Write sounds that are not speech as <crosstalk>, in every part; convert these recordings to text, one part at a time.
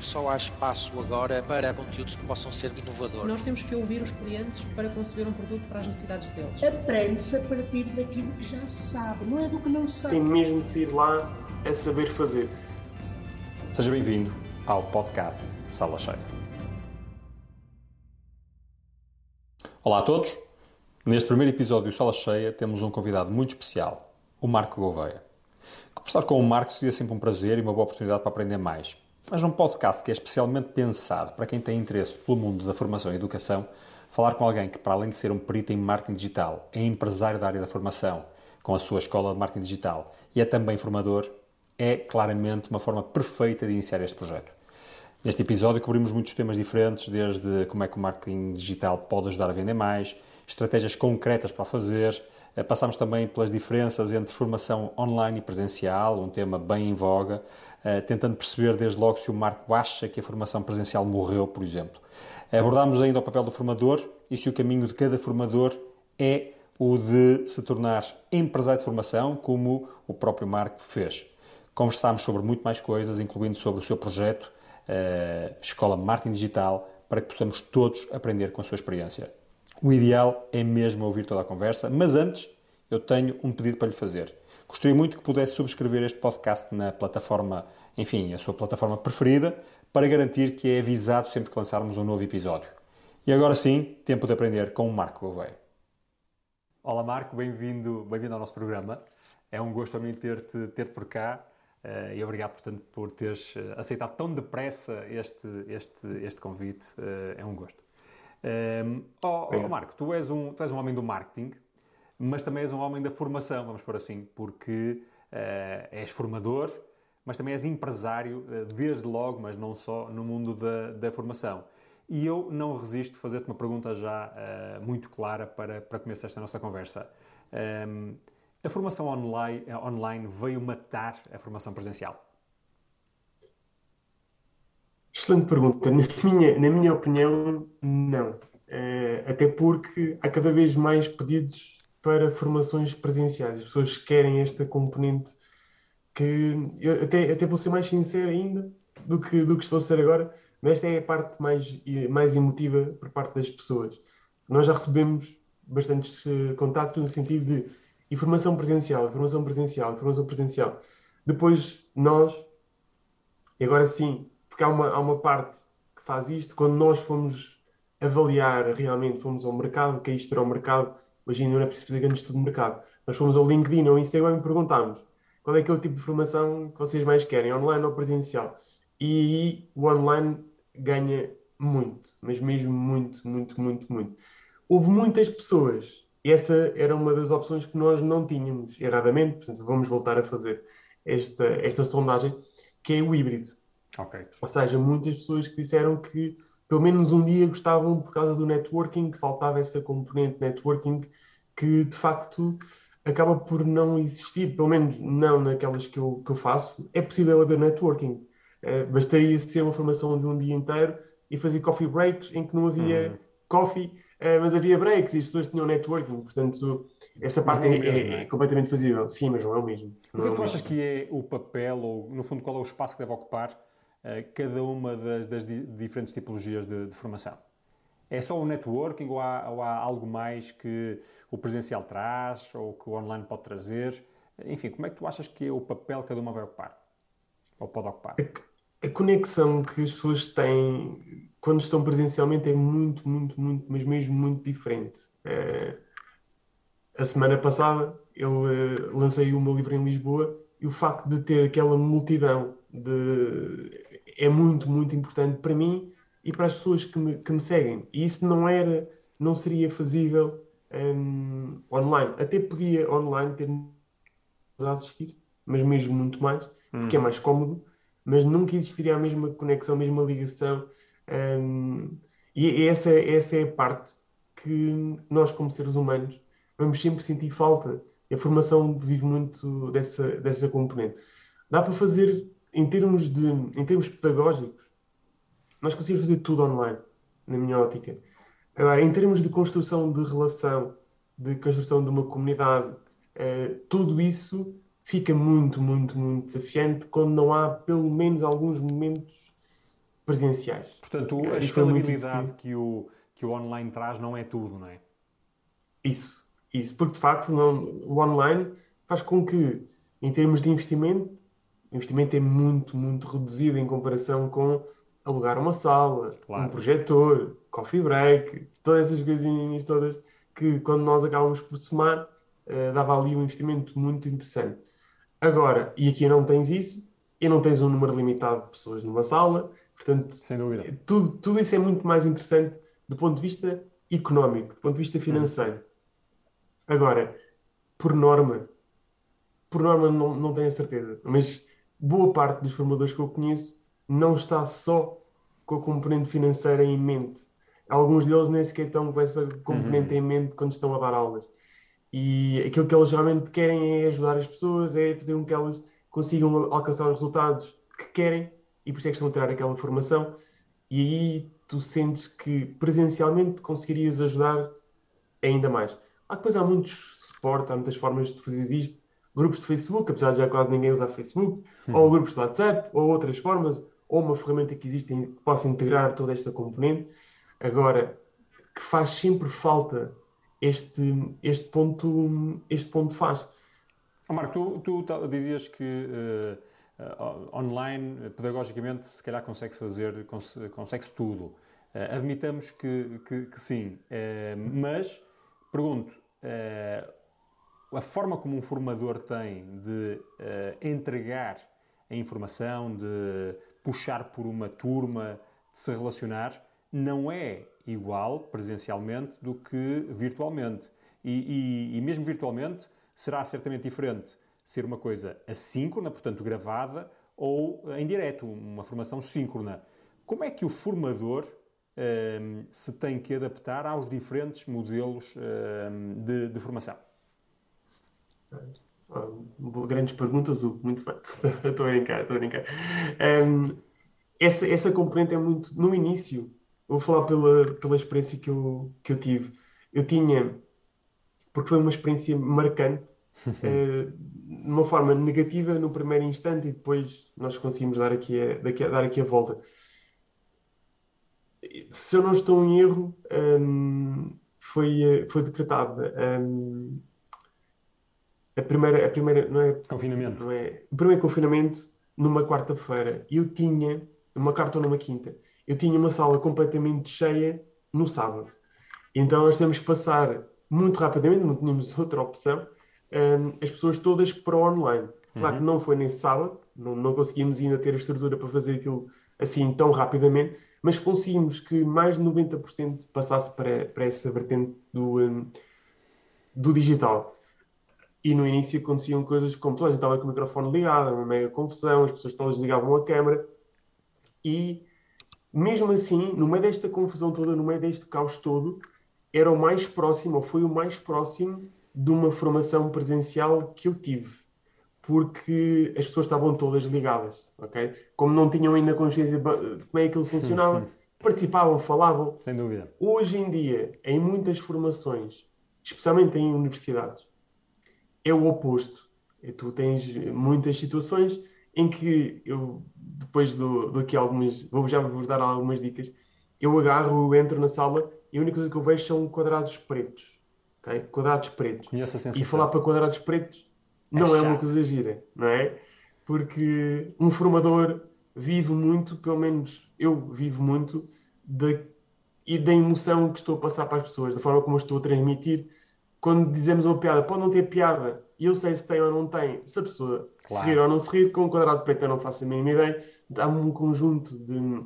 só há espaço agora para conteúdos que possam ser inovadores. Nós temos que ouvir os clientes para conceber um produto para as necessidades deles. Aprende-se a partir daquilo que já se sabe, não é do que não se sabe. Tem mesmo de sair lá a saber fazer. Seja bem-vindo ao podcast Sala Cheia. Olá a todos. Neste primeiro episódio do Sala Cheia temos um convidado muito especial, o Marco Gouveia. Conversar com o Marco seria sempre um prazer e uma boa oportunidade para aprender mais. Mas num podcast que é especialmente pensado para quem tem interesse pelo mundo da formação e educação, falar com alguém que, para além de ser um perito em marketing digital, é empresário da área da formação, com a sua escola de marketing digital e é também formador, é claramente uma forma perfeita de iniciar este projeto. Neste episódio cobrimos muitos temas diferentes, desde como é que o marketing digital pode ajudar a vender mais, estratégias concretas para fazer, eh, Passamos também pelas diferenças entre formação online e presencial, um tema bem em voga, tentando perceber desde logo se o Marco acha que a formação presencial morreu, por exemplo. Abordámos ainda o papel do formador e se o caminho de cada formador é o de se tornar empresário de formação, como o próprio Marco fez. Conversámos sobre muito mais coisas, incluindo sobre o seu projeto, uh, Escola Marketing Digital, para que possamos todos aprender com a sua experiência. O ideal é mesmo ouvir toda a conversa, mas antes eu tenho um pedido para lhe fazer. Gostaria muito que pudesse subscrever este podcast na plataforma, enfim, a sua plataforma preferida, para garantir que é avisado sempre que lançarmos um novo episódio. E agora sim, tempo de aprender com o Marco Gouveia. Olá Marco, bem-vindo bem ao nosso programa. É um gosto também ter-te ter por cá uh, e obrigado, portanto, por teres eh, aceitado tão depressa este, este, este convite. Uh, é um gosto. Um, oh, oh, Marco, tu és, um, tu és um homem do marketing, mas também és um homem da formação, vamos por assim, porque uh, és formador, mas também és empresário, uh, desde logo, mas não só, no mundo da, da formação. E eu não resisto a fazer-te uma pergunta já uh, muito clara para, para começar esta nossa conversa. Um, a formação online, online veio matar a formação presencial? Excelente pergunta. Na minha, na minha opinião, não. Uh, até porque há cada vez mais pedidos para formações presenciais. As pessoas querem esta componente que eu até, até vou ser mais sincero ainda do que, do que estou a ser agora, mas esta é a parte mais, mais emotiva por parte das pessoas. Nós já recebemos bastantes uh, contactos no sentido de informação presencial, informação presencial, informação presencial. Depois nós, e agora sim, porque há uma, há uma parte que faz isto, quando nós fomos avaliar realmente, fomos ao mercado, que é isto era o mercado, hoje ainda não é preciso fazer grande estudo de mercado, nós fomos ao LinkedIn ou ao Instagram e perguntámos qual é aquele tipo de formação que vocês mais querem, online ou presencial. E aí o online ganha muito, mas mesmo muito, muito, muito, muito. Houve muitas pessoas, essa era uma das opções que nós não tínhamos, erradamente, portanto vamos voltar a fazer esta, esta sondagem, que é o híbrido. Okay. Ou seja, muitas pessoas que disseram que pelo menos um dia gostavam por causa do networking, que faltava essa componente networking que de facto acaba por não existir, pelo menos não naquelas que eu, que eu faço. É possível haver networking. Uh, bastaria ser uma formação de um dia inteiro e fazer coffee breaks em que não havia uhum. coffee, uh, mas havia breaks e as pessoas tinham networking. Portanto, essa parte é, é, mesmo, é, é, completamente fazível. Sim, mas não é o mesmo. O que é que tu achas que é o papel, ou no fundo, qual é o espaço que deve ocupar cada uma das, das diferentes tipologias de, de, formação? É só o networking ou há, ou há, algo mais que o presencial traz ou que o online pode trazer? Enfim, como é que tu achas que é o papel que cada uma vai ocupar? Ou pode ocupar? A, conexão que as pessoas têm quando estão presencialmente é muito, muito, muito, mas mesmo muito diferente. É, a semana passada eu uh, lancei o meu livro em Lisboa e o facto de ter aquela multidão de é muito, muito importante para mim e para as pessoas que me, que me seguem. E isso não era, não seria fazível um, online. Até podia online ter a assistir, mas mesmo muito mais, porque é hum. mais cómodo, mas nunca existiria a mesma conexão, a mesma ligação. Um, e essa, essa é a parte que nós, como seres humanos, vamos sempre sentir falta. A formação vive muito dessa, dessa componente. Dá para fazer em termos, de, em termos pedagógicos, nós conseguimos fazer tudo online, na minha ótica. Agora, em termos de construção de relação, de construção de uma comunidade, eh, tudo isso fica muito, muito, muito desafiante quando não há pelo menos alguns momentos presenciais. Portanto, a escalabilidade que o, que o online traz não é tudo, não é? Isso, isso, porque de facto não- o online faz com que, em termos de investimento, o investimento é muito, muito reduzido em comparação com alugar uma sala, Claro. um projetor, coffee break, todas essas coisinhas todas que quando nós acabamos por somar, eh, dava ali um investimento muito interessante. Agora, e aqui não tens isso, e não tens um número limitado de pessoas numa sala, portanto, Sem dúvida. tudo, tudo isso é muito mais interessante do ponto de vista económico, do ponto de vista financeiro. Agora, por norma, por norma não, não tenho a certeza, mas boa parte dos formadores que eu conheço não está só com a componente financeira em mente. Alguns deles nem sequer estão com essa componente em mente quando estão a dar aulas. E aquilo que eles realmente querem é ajudar as pessoas, é fazer com que elas consigam alcançar os resultados que querem e por isso é que estão a tirar aquela formação. E aí tu sentes que presencialmente conseguirias ajudar ainda mais. Há depois há muitos suporte, há muitas formas de fazer isto. Grupos de Facebook, apesar de já quase ninguém usar Facebook, ou grupos de WhatsApp, ou outras formas, ou uma ferramenta que existe que possa integrar toda esta componente. Agora, que faz sempre falta este, este ponto, este ponto faz. Ó, Marco, tu, tu dizias que eh, online, pedagogicamente, se calhar consegue-se fazer, cons- consegue-se tudo. Eh, admitamos que, que- que sim, mas pergunto, a forma como um formador tem de eh, entregar a informação, de puxar por uma turma, de se relacionar, não é igual presencialmente do que virtualmente. E, e- e mesmo virtualmente será certamente diferente ser uma coisa assíncrona, portanto gravada, ou em direto, uma formação síncrona. Como é que o formador ehm, se tem que adaptar aos diferentes modelos ehm, de, de formação? Grandes perguntas, Hugo. Muito bem. <laughs> Estou a brincar, estou a brincar. Ahm, essa, essa componente é muito. No início, vou falar pela, pela experiência que eu, que eu tive. Eu tinha, porque foi uma experiência marcante, <laughs> eh, de uma forma negativa no primeiro instante e depois nós conseguimos dar aqui a, daqui a- dar aqui a volta. Se eu não estou em erro, ahm, foi, eh, foi decretada ahm, a primeira, a primeira, não é Confinamento. não é? O primeiro confinamento numa quarta-feira. Eu tinha, numa quarta ou numa quinta, eu tinha uma sala completamente cheia no sábado. Então nós temos que passar muito rapidamente, não tínhamos <laughs> outra opção, hum, as pessoas todas para o online. Claro que não foi nesse sábado, não, não conseguimos ainda ter a estrutura para fazer aquilo assim tão rapidamente, mas conseguimos que mais de 90% passasse para, para essa vertente do, hum, do digital. E no início aconteciam coisas como toda a gente estava com o microfone ligado, uma mega confusão, as pessoas todas ligavam a câmera. E mesmo assim, no meio desta confusão toda, no meio deste caos todo, era o mais próximo, ou foi o mais próximo de uma formação presencial que eu tive. Porque as pessoas estavam todas ligadas, ok? Como não tinham ainda consciência de como é que aquilo <laughs> funcionava, participavam, falavam. Sem dúvida. Hoje em dia, em muitas formações, especialmente em universidades, é o oposto. E tu tens muitas situações em que eu, depois do, do aqui algumas, vou já vos dar algumas dicas, eu agarro, eu entro na sala e a única coisa que eu vejo são quadrados pretos. ok? Quadrados pretos. Conheço a E sensação. falar para quadrados pretos não é, uma chato. coisa gira, não é? Porque um formador vive muito, pelo menos eu vivo muito, da, e da emoção que estou a passar para as pessoas, da forma como eu estou a transmitir. Quando dizemos uma piada, pode não ter piada, e eu sei se tem ou não tem, se a pessoa Claro. se rir ou não se rir, com um quadrado preto eu não faço a mínima ideia. Há um conjunto de,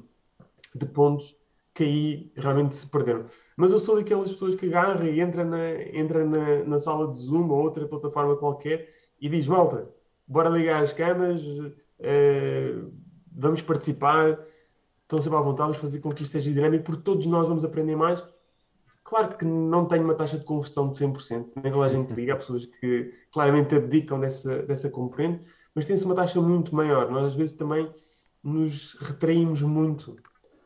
de pontos que aí realmente se perderam. Mas eu sou daquelas pessoas que agarra e entra na, entra na, na sala de Zoom ou outra plataforma qualquer e diz: Malta, bora ligar as câmaras, eh, vamos participar, estão sempre à vontade, vamos fazer com que isto seja dinâmico, porque todos nós vamos aprender mais. Claro que não tenho uma taxa de conversão de 100%, nem toda a gente liga, há pessoas que claramente abdicam dessa, dessa componente, mas tem-se uma taxa muito maior. Nós às vezes também nos retraímos muito.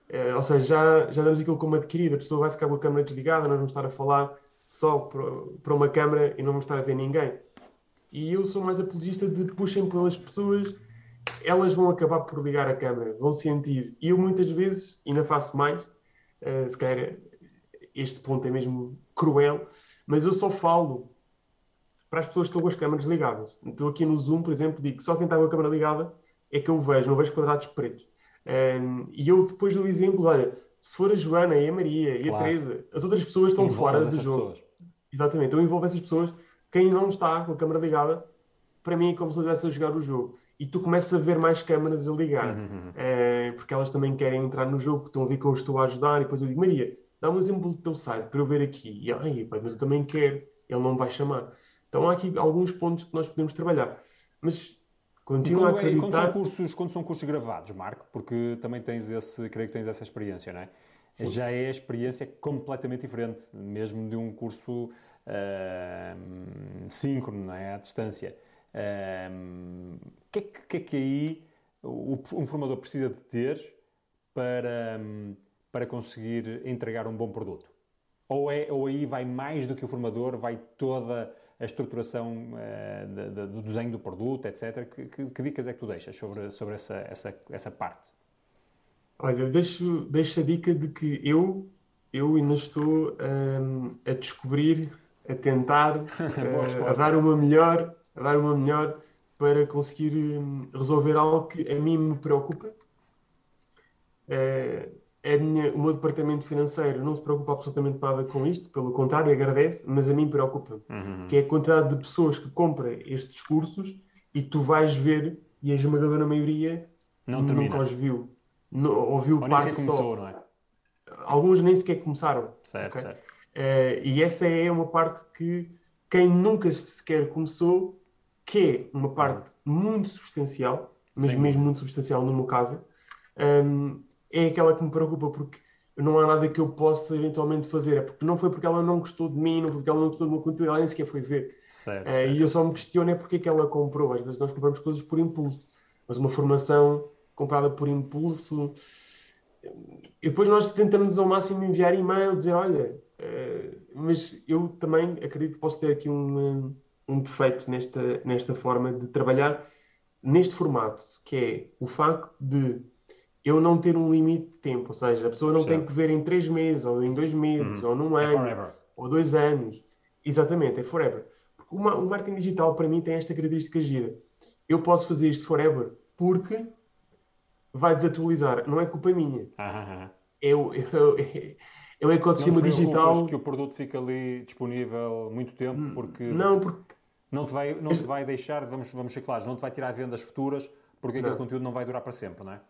Eh, ou seja, já, já damos aquilo como adquirido, a pessoa vai ficar com a câmera desligada, nós vamos estar a falar só para, para uma câmera e não vamos estar a ver ninguém. E eu sou mais apologista de puxem pelas pessoas, elas vão acabar por ligar a câmera, vão sentir. E eu muitas vezes, ainda faço mais, uh, se calhar este ponto é mesmo cruel, mas eu só falo para as pessoas que estão com as câmaras ligadas. Estou aqui no Zoom, por exemplo, digo que só quem está com a câmera ligada é que eu vejo, não vejo quadrados pretos. Um, e eu depois do exemplo, olha, se for a Joana e a Maria e claro. a Teresa, as outras pessoas estão fora do jogo. Pessoas. Exatamente, eu envolvo essas pessoas. Quem não está com a câmera ligada, para mim é como se estivesse a jogar o jogo. E tu começas a ver mais câmaras a ligar, uhum. é, porque elas também querem entrar no jogo, estão a ver que eu estou a ajudar. E depois eu digo, Maria, dá um exemplo do teu site para eu ver aqui. E ai, mas eu também quero, ele não vai chamar. Então há aqui alguns pontos que nós podemos trabalhar. Mas continuo a acreditar... E quando são, cursos, quando são cursos gravados, Marco, porque também tens esse, creio que tens essa experiência, não é? Sim. Já é a experiência completamente diferente, mesmo de um curso uh, síncrono, não é? À distância. O uh, que, é que, que, é que aí o, um formador precisa de ter para, para conseguir entregar um bom produto? Ou, é, ou aí vai mais do que o formador, vai toda a estruturação uh, de, de, do desenho do produto, etc. Que, que, que, dicas é que tu deixas sobre, sobre essa, essa, essa parte? Olha, deixo, deixo a dica de que eu, eu ainda estou um, a descobrir, a tentar, <laughs> uh, a dar uma melhor, a dar uma melhor para conseguir um, resolver algo que a mim me preocupa. Uh, a minha, o meu departamento financeiro não se preocupa absolutamente nada com isto, pelo contrário, agradece, mas a mim preocupa, uhum. que é a quantidade de pessoas que compram estes cursos e tu vais ver, e a esmagadora maioria não nunca os viu. No, ouviu Ou parte nem começou, só. não é? Alguns nem sequer começaram. Certo, okay? certo. Uh, e essa é uma parte que quem nunca sequer começou, que é uma parte muito substancial, mas Sim. mesmo muito substancial no meu caso, um, é aquela que me preocupa porque não há nada que eu possa eventualmente fazer. É porque não foi porque ela não gostou de mim, não foi porque ela não gostou do meu conteúdo, ela nem sequer foi ver. Certo, uh, certo. E eu só me questiono é porque é que ela comprou. Às vezes nós compramos coisas por impulso, mas uma formação comprada por impulso. E depois nós tentamos ao máximo enviar e-mail, dizer, olha, uh, mas eu também acredito que posso ter aqui um, um defeito nesta, nesta forma de trabalhar neste formato, que é o facto de eu não ter um limite de tempo, ou seja, a pessoa não tem que ver em três meses, ou em dois meses, hum. ou num é ano, é ou dois anos. Exatamente, é forever. Porque uma, o marketing digital, para mim, tem esta característica gira. Eu posso fazer isto forever porque vai desatualizar. Não é culpa minha. Ah, é, o, é, é, é o ecossistema digital. que o produto fica ali disponível muito tempo hum, porque. Não, porque. Não te vai, não te vai deixar, vamos, vamos ser claros, não te vai tirar vendas futuras porque aquele conteúdo não vai durar para sempre, não é?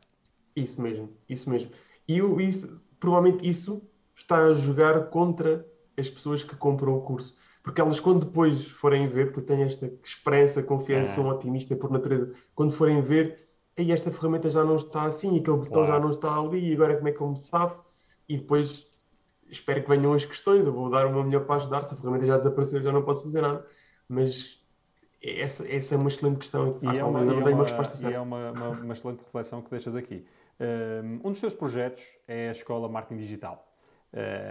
Isso mesmo, isso mesmo. E isso, provavelmente isso está a jogar contra as pessoas que compram o curso. Porque elas, quando depois forem ver, porque tenho esta esperança, confiança, é. sou um otimista por natureza, quando forem ver, aí esta ferramenta já não está assim, aquele botão claro. já não está ali, e agora como é que eu me safo? E depois espero que venham as questões, eu vou dar uma melhor para ajudar, se a ferramenta já desapareceu, já não posso fazer nada. Mas essa, essa é uma excelente questão. E é uma, não dei uma, resposta certa. E é uma, uma, excelente reflexão que deixas aqui. Um dos teus projetos é a Escola Marketing Digital.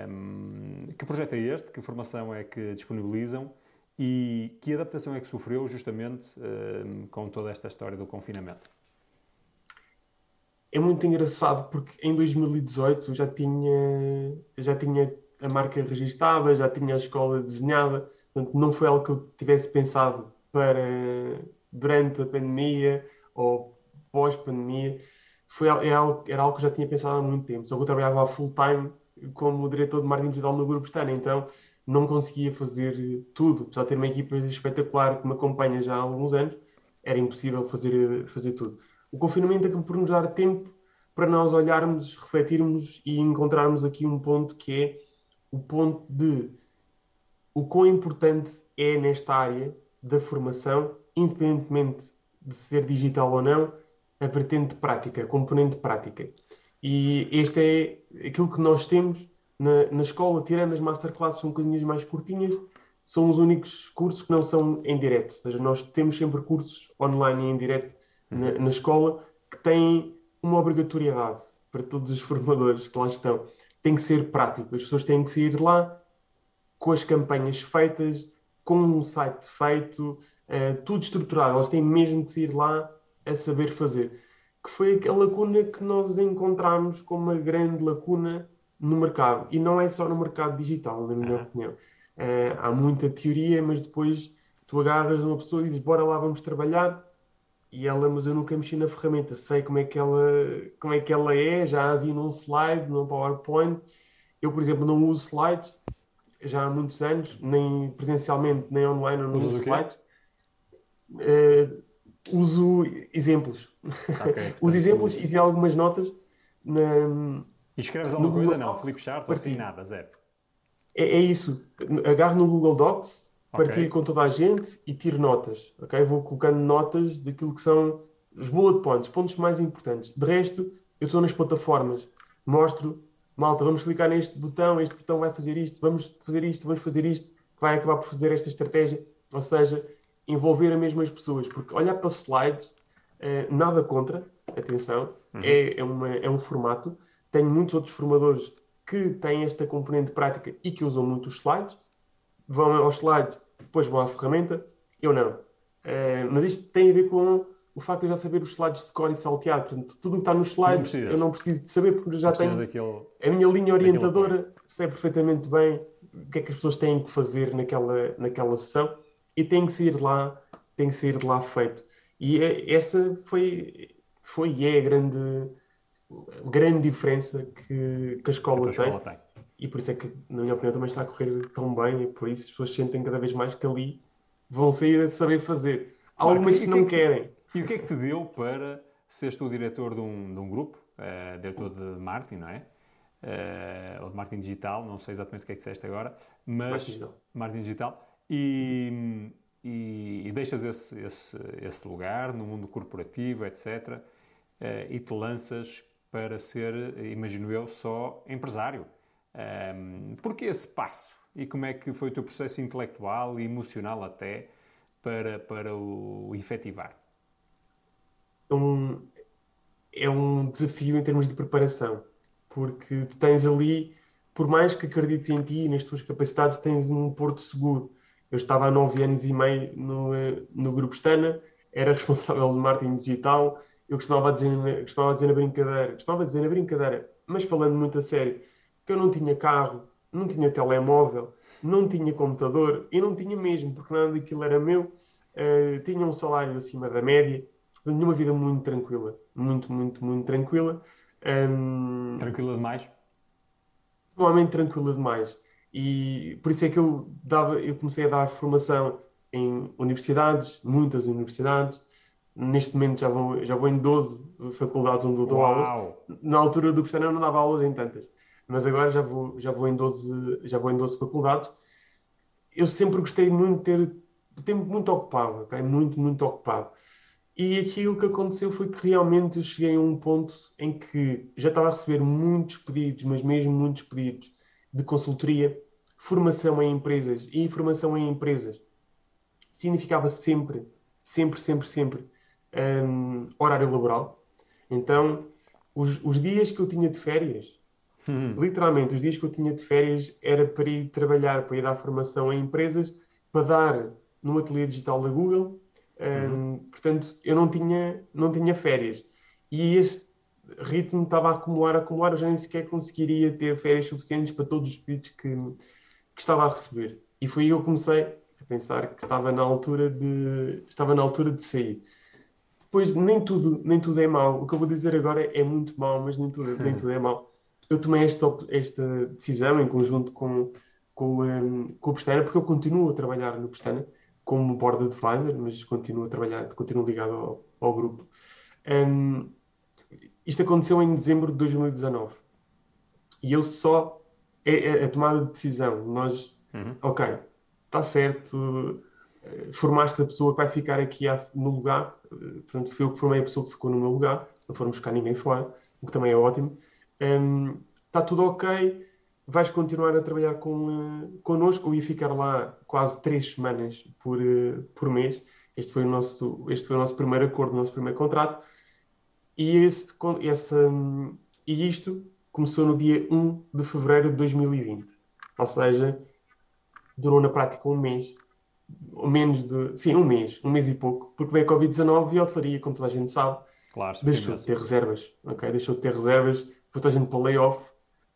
Um, que projeto é este? Que formação é que disponibilizam? E que adaptação é que sofreu justamente um, com toda esta história do confinamento? é muito engraçado porque em 2018 já tinha, já tinha a marca registada, já tinha a escola desenhada, portanto não foi algo que eu tivesse pensado para durante a pandemia ou pós-pandemia, foi é algo, era algo que eu já tinha pensado há muito tempo, só que eu trabalhava full time como diretor de marketing digital no Grupo Stana, então não conseguia fazer tudo, apesar de ter uma equipa espetacular que me acompanha já há alguns anos, era impossível fazer, fazer tudo. O confinamento acabou por nos dar tempo para nós olharmos, refletirmos e encontrarmos aqui um ponto que é o ponto de o quão importante é nesta área da formação, independentemente de ser digital ou não, a vertente prática, a componente prática. E este é aquilo que nós temos na, na escola, tirando as masterclasses, são coisinhas mais curtinhas, são os únicos cursos que não são em direto. Ou seja, nós temos sempre cursos online e em direto na, na escola que têm uma obrigatoriedade para todos os <laughs> formadores que lá estão. Tem que ser prático. As pessoas têm que sair de lá com as campanhas feitas, com um site feito, uh, tudo estruturado. Elas têm mesmo que sair de lá a saber fazer. Que foi a lacuna que nós encontramos como uma grande lacuna no mercado. E não é só no mercado digital, na minha Uhum. opinião. Eh, há muita teoria, mas depois tu agarras uma pessoa e dizes, bora lá, vamos trabalhar. E ela, mas eu nunca mexi na ferramenta, sei como é que ela, como é, que ela é, já a vi num slide, num PowerPoint. Eu, por exemplo, não uso slides já há muitos anos, nem presencialmente, nem online, eu não Usas uso slides. Eh, uso exemplos. Ok, <laughs> Uso exemplos e vi algumas notas na, E escreves alguma coisa? Google Não, Docs, Flip Chart ou assim, partilho. nada, zero. É, é isso. Agarro no Google Docs, Ok. partilho com toda a gente e tiro notas. ok? Vou colocando notas daquilo que são os bullet points, pontos mais importantes. De resto, eu estou nas plataformas. Mostro, malta, vamos clicar neste botão, este botão vai fazer isto, vamos fazer isto, vamos fazer isto, que vai acabar por fazer esta estratégia. Ou seja, envolver as mesmas pessoas. Porque olhar para slides, eh, nada contra, atenção, é, é, uma, é um formato. Tenho muitos outros formadores que têm esta componente prática e que usam muito os slides. Vão aos slides, depois vão à ferramenta. Eu não. Eh, mas isto tem a ver com o facto de eu já saber os slides de cor e salteado. Portanto, tudo o que está nos Não slides precisas. eu não preciso de saber porque já tenho daquele... a minha linha Daquele orientadora sei perfeitamente bem o que é que as pessoas têm que fazer naquela, naquela sessão e tem que sair de lá, tem que sair de lá feito. E é- essa foi, foi e é a grande, grande diferença que, que a escola que a tem. escola tem. E por isso é que, na minha opinião, também está a correr tão bem e por isso as pessoas sentem cada vez mais que ali vão sair a saber fazer. Há Marco, algumas que não que é que- querem. E o que é que te deu para seres tu o diretor de um, de um grupo, eh, diretor de marketing, não é? Eh, ou de marketing digital, não sei exatamente o que é que disseste agora, mas Marketing digital. marketing digital, e, e- e deixas esse, esse, esse lugar no mundo corporativo, etc., eh, e te lanças para ser, imagino eu, só empresário. Um, porquê esse passo? E como é que foi o teu processo intelectual e emocional até para, para o efetivar? é um, é um desafio em termos de preparação, porque tens ali, por mais que acredites em ti e nas tuas capacidades, tens um porto seguro. Eu estava há nove anos e meio no, eh, no Grupo Stana, era responsável de marketing digital, eu costumava dizer, costumava dizer na brincadeira, costumava dizer na brincadeira, mas falando muito a sério, que eu não tinha carro, não tinha telemóvel, não tinha computador, e não tinha mesmo, porque nada daquilo era meu, eh, tinha um salário acima da média, tinha uma vida muito tranquila, muito, muito, muito tranquila. Ahm, Tranquila demais? provavelmente tranquila demais. E por isso é que eu, dava, eu comecei a dar formação em universidades, muitas universidades. Neste momento já vou, já vou em 12 faculdades onde eu dou aulas. Na altura do Pestana eu não dava aulas em tantas, mas agora já vou, já vou, em, 12, já vou em 12 faculdades. Eu sempre gostei muito de ter tempo muito ocupado, ok? Muito, muito ocupado. E aquilo que aconteceu foi que realmente eu cheguei a um ponto em que já estava a receber muitos pedidos, mas mesmo muitos pedidos de consultoria, formação em empresas e informação em empresas. Significava sempre, sempre, sempre, sempre hum, horário laboral. Então, os, os dias que eu tinha de férias, Hum, literalmente, os dias que eu tinha de férias era para ir trabalhar, para ir dar formação em empresas, para dar no ateliê digital da Google. Hum, Portanto, eu não tinha, não tinha férias. E este ritmo estava a acumular, a acumular, eu já nem sequer conseguiria ter férias suficientes para todos os pedidos que, que estava a receber. E foi aí que eu comecei a pensar que estava na altura de, estava na altura de sair. Depois, nem tudo, nem tudo é mau. O que eu vou dizer agora é muito mau, mas nem tudo, nem <laughs> tudo é mau. Eu tomei esta, esta decisão em conjunto com, com, um, com o Pestana, porque eu continuo a trabalhar no Pestana como board advisor, mas continuo a trabalhar, continuo ligado ao, ao grupo. Um, isto aconteceu em dezembro de 2019. E eu só. É, é a tomada de decisão. Nós, Uhum. ok, está certo, eh, formaste a pessoa que vai ficar aqui no lugar. eh, Portanto, fui eu que formei a pessoa que ficou no meu lugar. Não foram buscar ninguém fora, o que também é ótimo. Um, Está tudo ok. Vais continuar a trabalhar com, eh, connosco. Eu ia ficar lá quase três semanas por, eh, por mês. Este foi o nosso, este foi o nosso primeiro acordo, o nosso primeiro contrato. E, esse, essa, hum, e isto começou no dia 1 de fevereiro de 2020. Ou seja, durou na prática um mês menos de, sim, um mês, um mês e pouco, porque veio a Covid-19 e a hotelaria, como toda a gente sabe, Claro, deixou de ter reservas, ok? Deixou de ter reservas, foi toda a gente para layoff,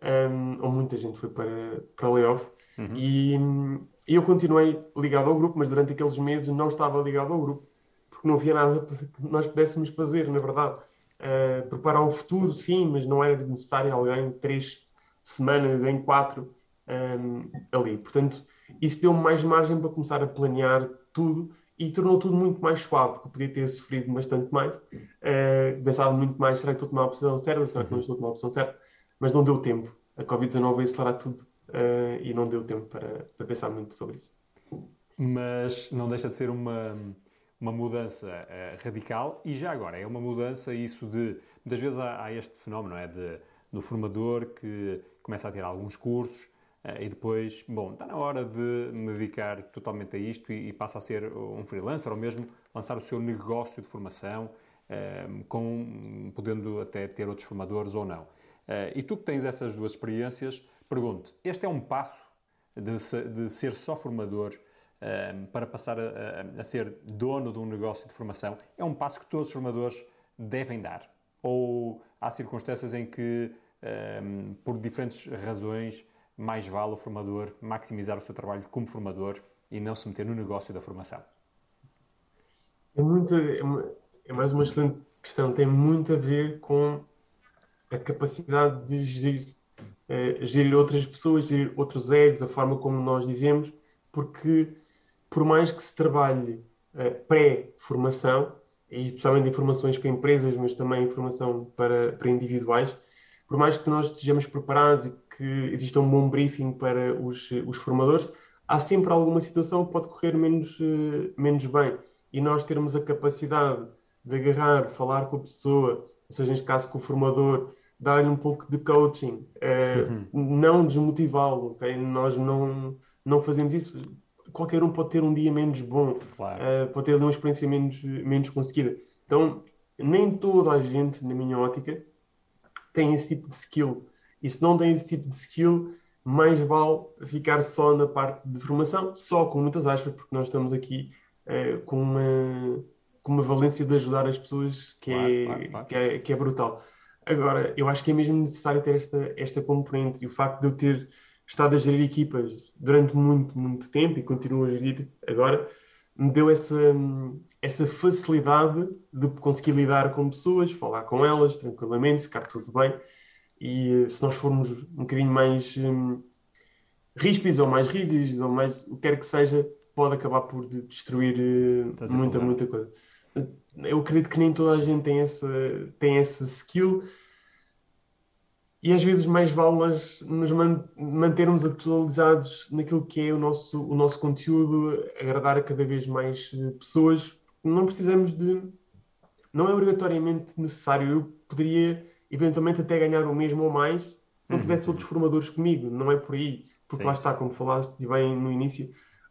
um, ou muita gente foi para, para layoff, Uhum. e, e eu continuei ligado ao grupo, mas durante aqueles meses não estava ligado ao grupo, porque não havia nada <laughs> que nós pudéssemos fazer, na verdade. Uh, preparar o futuro, sim, mas não era necessário alguém três semanas em quatro um, ali. Portanto, isso deu-me mais margem para começar a planear tudo e tornou tudo muito mais suave, porque eu podia ter sofrido bastante mais, uh, pensado muito mais, será que estou a tomar a opção certa, será que não estou a tomar a opção certa, mas não deu tempo. A Covid-19 veio acelerar tudo uh, e não deu tempo para, para pensar muito sobre isso. Mas não deixa de ser uma, uma mudança uh, radical e já agora é uma mudança isso de muitas vezes há, há este fenómeno é de do formador que começa a ter alguns cursos uh, e depois bom está na hora de me dedicar totalmente a isto e, e passa a ser um freelancer ou mesmo lançar o seu negócio de formação uh, com podendo até ter outros formadores ou não. E tu que tens essas duas experiências pergunto este é um passo de, de ser só formador um, para passar a, a, ser dono de um negócio de formação é um passo que todos os formadores devem dar? Ou há circunstâncias em que, um, por diferentes razões, mais vale o formador maximizar o seu trabalho como formador e não se meter no negócio da formação? É, muito, é, é mais uma excelente questão. Tem muito a ver com a capacidade de gerir, uh, gerir outras pessoas, gerir outros egos, a forma como nós dizemos, porque por mais que se trabalhe uh, pré-formação, e especialmente informações para empresas, mas também informação para, para individuais, por mais que nós estejamos preparados e que exista um bom briefing para os, os formadores, há sempre alguma situação que pode correr menos, uh, menos bem. E nós termos a capacidade de agarrar, falar com a pessoa, ou seja, neste caso com o formador, dar-lhe um pouco de coaching, uh, uhum. não desmotivá-lo, ok? Nós não, não fazemos isso qualquer um pode ter um dia menos bom, claro. uh, pode ter uma experiência menos, menos conseguida. Então, nem toda a gente, na minha ótica, tem esse tipo de skill. E se não tem esse tipo de skill, mais vale ficar só na parte de formação, só com muitas aspas, porque nós estamos aqui uh, com, uma, com uma valência de ajudar as pessoas que, claro, é, claro, claro. Que, é, que é brutal. Agora, eu acho que é mesmo necessário ter esta, esta componente e o facto de eu ter estado a gerir equipas durante muito, muito tempo e continuo a gerir agora, me deu essa, essa facilidade de conseguir lidar com pessoas, falar com elas tranquilamente, ficar tudo bem. E se nós formos um bocadinho mais um, ríspidos ou mais rígidos, ou mais o que quer que seja, pode acabar por destruir uh, muita, muita coisa. Eu acredito que nem toda a gente tem essa, tem essa skill e às vezes mais vale nos mantermos atualizados naquilo que é o nosso, o nosso conteúdo, agradar a cada vez mais eh, pessoas. Não precisamos de. Não é obrigatoriamente necessário. Eu poderia eventualmente até ganhar o mesmo ou mais se não Uhum. tivesse outros formadores comigo. Não é por aí. Porque Sim. lá está, como falaste bem no início,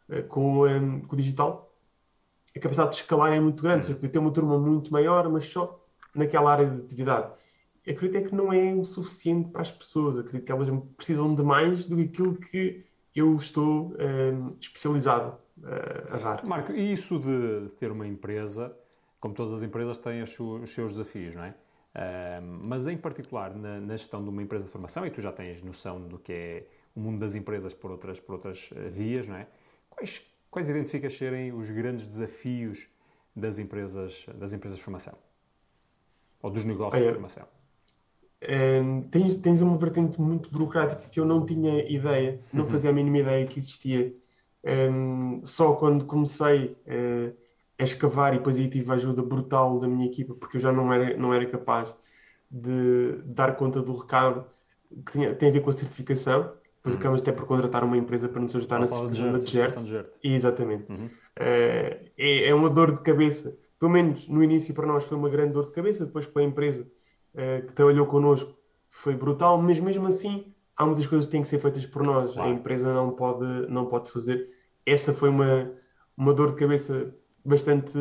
eh, com, eh, com o digital, a capacidade de escalar é muito grande. Você podia ter uma turma muito maior, mas só naquela área de atividade acredito é que não é o suficiente para as pessoas. Acredito que elas precisam de mais do que aquilo que eu estou um, especializado uh, a dar. Marco, e isso de ter uma empresa, como todas as empresas, têm os seus desafios, não é? Uh, mas em particular na, na, gestão de uma empresa de formação, e tu já tens noção do que é o mundo das empresas por outras, por outras uh, vias, não é? Quais, quais identificas serem os grandes desafios das empresas, das empresas de formação? Ou dos negócios de formação? Um, tens, tens uma vertente muito burocrática que eu não tinha ideia, não Uhum. fazia a mínima ideia que existia. Um, só quando comecei uh, a escavar e depois aí tive a ajuda brutal da minha equipa, porque eu já não era, não era capaz de dar conta do recado que tinha- tem a ver com a certificação. Depois Uhum. acabamos até por contratar uma empresa para nos ajudar na certificação da de GERT. Exatamente. Uhum. Eh, é, é uma dor de cabeça. Pelo menos no início para nós foi uma grande dor de cabeça, depois com a empresa eh, que trabalhou connosco foi brutal, mas mesmo assim há muitas coisas que têm que ser feitas por nós. Claro. A empresa não pode, não pode fazer. Essa foi uma, uma dor de cabeça bastante,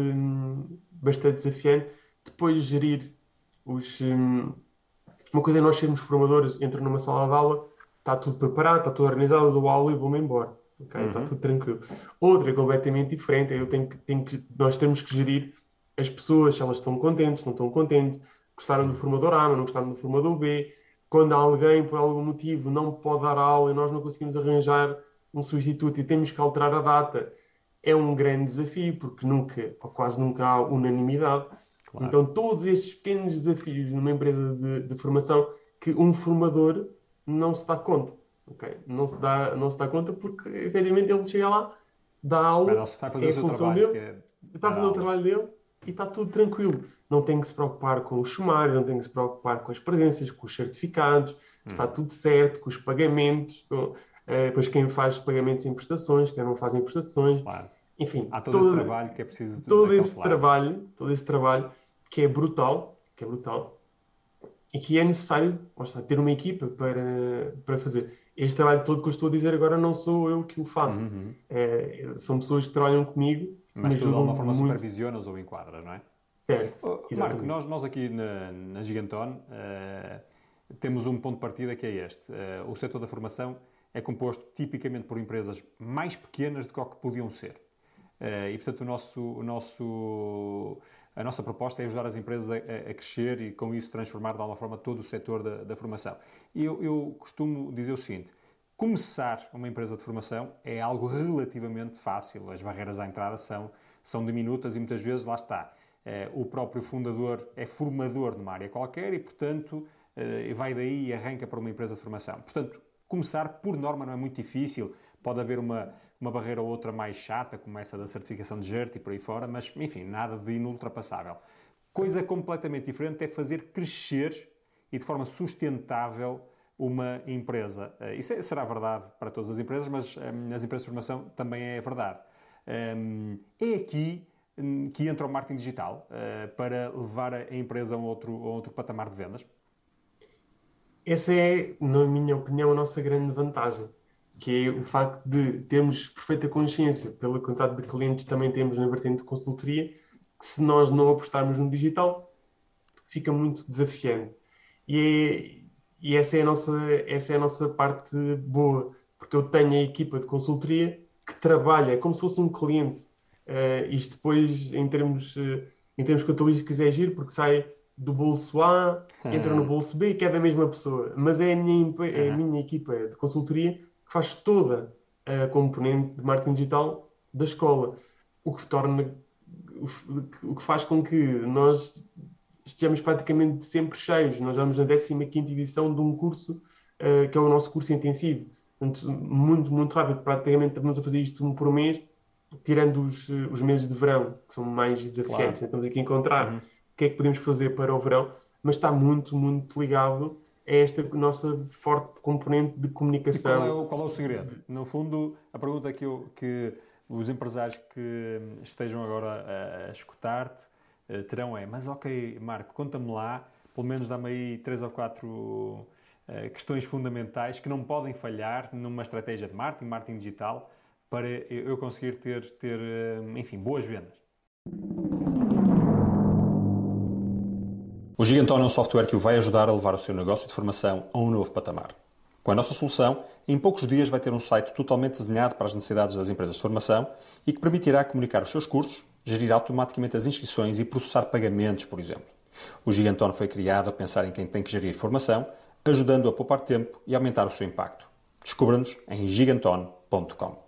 bastante desafiante. Depois gerir os. hum, Uma coisa é nós sermos formadores, entro numa sala de aula, está tudo preparado, está tudo organizado, dou aula e vou-me embora. Okay? Uhum. Está tudo tranquilo. Outra é completamente diferente, é eu tenho que, tenho que, nós temos que gerir as pessoas, se elas estão contentes, não estão contentes, gostaram do formador A, mas não gostaram do formador B. Quando alguém, por algum motivo, não pode dar aula e nós não conseguimos arranjar um substituto e temos que alterar a data, é um grande desafio, porque nunca, ou quase nunca há unanimidade. Claro. Então, todos estes pequenos desafios numa empresa de, de, formação que um formador não se dá conta. Okay? Não, se dá, não se dá conta porque, efetivamente, ele chega lá, dá aula, vai fazer é a função dele, é está a fazer o trabalho dele e está tudo tranquilo. Não tem que se preocupar com o sumário, não tem que se preocupar com as presenças, com os certificados, hum. está tudo certo, com os pagamentos, com, Uh, depois quem faz pagamentos em prestações, quem não faz em prestações. Claro. Enfim, há todo, todo, esse trabalho que é preciso todo esse trabalho, todo esse trabalho que é brutal, que é brutal e que é necessário ter uma equipa para, para fazer. Este trabalho todo que eu estou a dizer agora não sou eu que o faço. Uhum. É, são pessoas que trabalham comigo. Mas tu de alguma forma muito. supervisionas ou enquadras, não é? Certo. Oh, Marco, nós, nós aqui na, na Giganton uh, temos um ponto de partida que é este. Uh, o setor da formação é composto tipicamente por empresas mais pequenas do que o que podiam ser. Uh, e, portanto, o nosso, o nosso, a nossa proposta é ajudar as empresas a, a, crescer e, com isso, transformar de alguma forma todo o setor da, da formação. E eu, eu, costumo dizer o seguinte: começar uma empresa de formação é algo relativamente fácil. As barreiras à entrada são, são diminutas e, muitas vezes, lá está. Uh, o próprio fundador é formador numa área qualquer e, portanto, uh, vai daí e arranca para uma empresa de formação. Portanto, Começar, por norma, não é muito difícil. Pode haver uma, uma barreira ou outra mais chata, como essa da certificação de GERT e por aí fora, mas, enfim, nada de inultrapassável. Coisa completamente diferente é fazer crescer e de forma sustentável uma empresa. Eh, isso é, será verdade para todas as empresas, mas eh, nas empresas de formação também é verdade. Ehm, é aqui hum, que entra o marketing digital eh, para levar a empresa a um outro, a outro patamar de vendas? essa é, na minha opinião, a nossa grande vantagem, que é o facto de termos perfeita consciência, pela quantidade de clientes que também temos na vertente de consultoria, que se nós não apostarmos no digital, fica muito desafiante. E, é, e essa, é a nossa, essa é a nossa parte boa, porque eu tenho a equipa de consultoria que trabalha como se fosse um cliente. Uh, isto depois, em termos, uh, em termos contabilísticos, é giro, porque sai do bolso A, entra no bolso B, que é da mesma pessoa. Mas é a minha, é a minha equipa de consultoria que faz toda a componente de marketing digital da escola. O que torna, o que faz com que nós estejamos praticamente sempre cheios. Nós vamos na 15 edição de um curso uh, que é o nosso curso intensivo. Portanto, muito, muito rápido. Praticamente estamos a fazer isto um por mês, tirando os, os meses de verão, que são mais desafiantes. Claro. Então, estamos aqui a encontrar uhum que é que podemos fazer para o verão, mas está muito, muito ligado a esta nossa forte componente de comunicação. Qual, é o, qual é o segredo? No fundo, a pergunta que, eu, que os empresários que estejam agora a, a escutar-te uh, terão é: mas ok, Marco, conta-me lá, pelo menos dá-me aí três ou quatro uh, questões fundamentais que não podem falhar numa estratégia de marketing, marketing digital, para eu conseguir ter, ter uh, enfim, boas vendas. O Giganton é um software que o vai ajudar a levar o seu negócio de formação a um novo patamar. Com a nossa solução, em poucos dias vai ter um site totalmente desenhado para as necessidades das empresas de formação e que permitirá comunicar os seus cursos, gerir automaticamente as inscrições e processar pagamentos, por exemplo. O Giganton foi criado a pensar em quem tem que gerir formação, ajudando a poupar tempo e aumentar o seu impacto. Descubra-nos em giganton.com.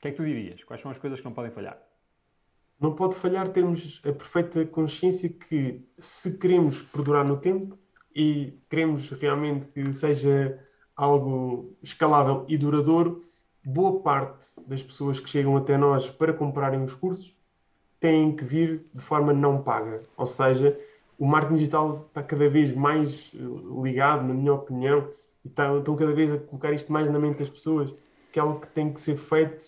O que é que tu dirias? Quais são as coisas que não podem falhar? não pode falhar termos a perfeita consciência que se queremos perdurar no tempo e queremos realmente que seja algo escalável e duradouro, boa parte das pessoas que chegam até nós para comprarem os cursos têm que vir de forma não paga. Ou seja, o marketing digital está cada vez mais eh, ligado, na minha opinião, e tá, estão cada vez a colocar isto mais na mente das pessoas, que é algo que tem que ser feito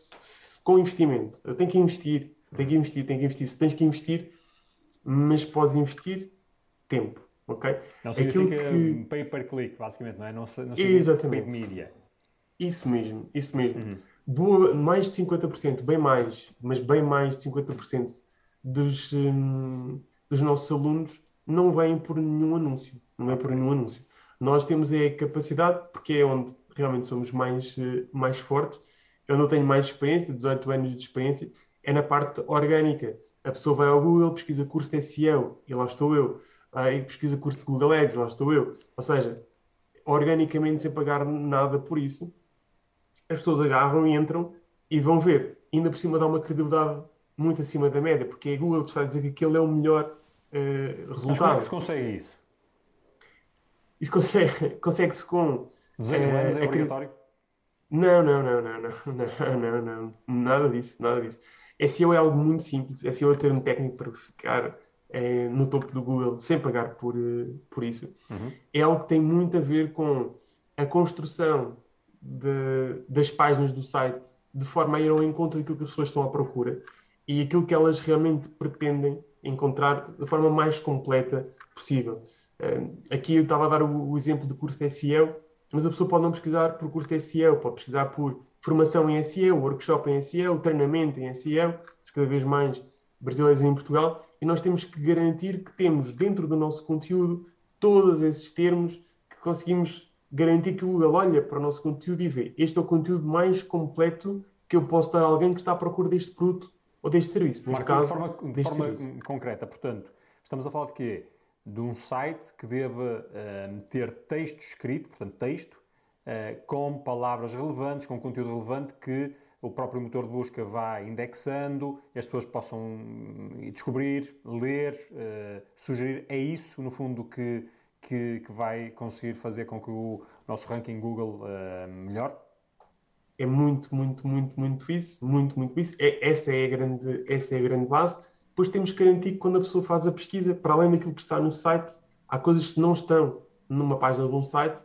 com investimento. Eu tenho que investir, tem que investir, tem que investir. Se tens que investir, mas podes investir tempo, ok? Não significa que... pay per click, basicamente, não é? Não, não Exatamente. paid media. Isso mesmo, isso mesmo. Uhum. Boa, mais de 50%, bem mais, mas bem mais de 50% dos, um, dos nossos alunos não vêm por nenhum anúncio. Não vêm por nenhum anúncio. Nós temos a capacidade, porque é onde realmente somos mais, eh, mais fortes, eu tenho mais experiência, 18 anos de experiência, é na parte orgânica. A pessoa vai ao Google, pesquisa curso de SEO, e lá estou eu. Aí pesquisa curso de Google Ads, lá estou eu. Ou seja, organicamente, sem pagar nada por isso, as pessoas agarram e entram e vão ver. Ainda por cima dá uma credibilidade muito acima da média, porque é a Google que está a dizer que aquele é o melhor uh, resultado. Mas como é que se consegue isso? Isso <laughs> consegue-se consegue com... 18 é, anos é. é não, não, não, não, <laughs> não, não, não, nada disso, nada disso. SEO é algo muito simples, SEO é ter um técnico para ficar é, no topo do Google sem pagar por, eh, por isso. Uhum. É algo que tem muito a ver com a construção de, das páginas do site de forma a ir ao encontro daquilo que as pessoas estão à procura e aquilo que elas realmente pretendem encontrar da forma mais completa possível. Eh, aqui eu estava a dar o, o exemplo do curso de SEO, mas a pessoa pode não pesquisar por curso de SEO, pode pesquisar por formação em SEO, workshop em SEO, treinamento em SEO, cada vez mais brasileiros em Portugal, e nós temos que garantir que temos dentro do nosso conteúdo todos esses termos que conseguimos garantir que o Google olha para o nosso conteúdo e vê este é o conteúdo mais completo que eu posso dar a alguém que está à procura deste produto ou deste serviço. Neste caso, de forma, de forma concreta, portanto, estamos a falar de quê? De um site que deva uh, ter texto escrito, portanto, texto, uh, com palavras relevantes, com conteúdo relevante que o próprio motor de busca vai indexando, as pessoas possam hum, descobrir, ler, uh, sugerir. É isso, no fundo, que, que, que, vai conseguir fazer com que o nosso ranking Google uh, melhore? É muito, muito, muito, muito isso. Muito, muito isso. É, essa, é a grande, essa é a grande base. Depois temos que garantir que quando a pessoa faz a pesquisa, para além daquilo que está no site, há coisas que não estão numa página de um site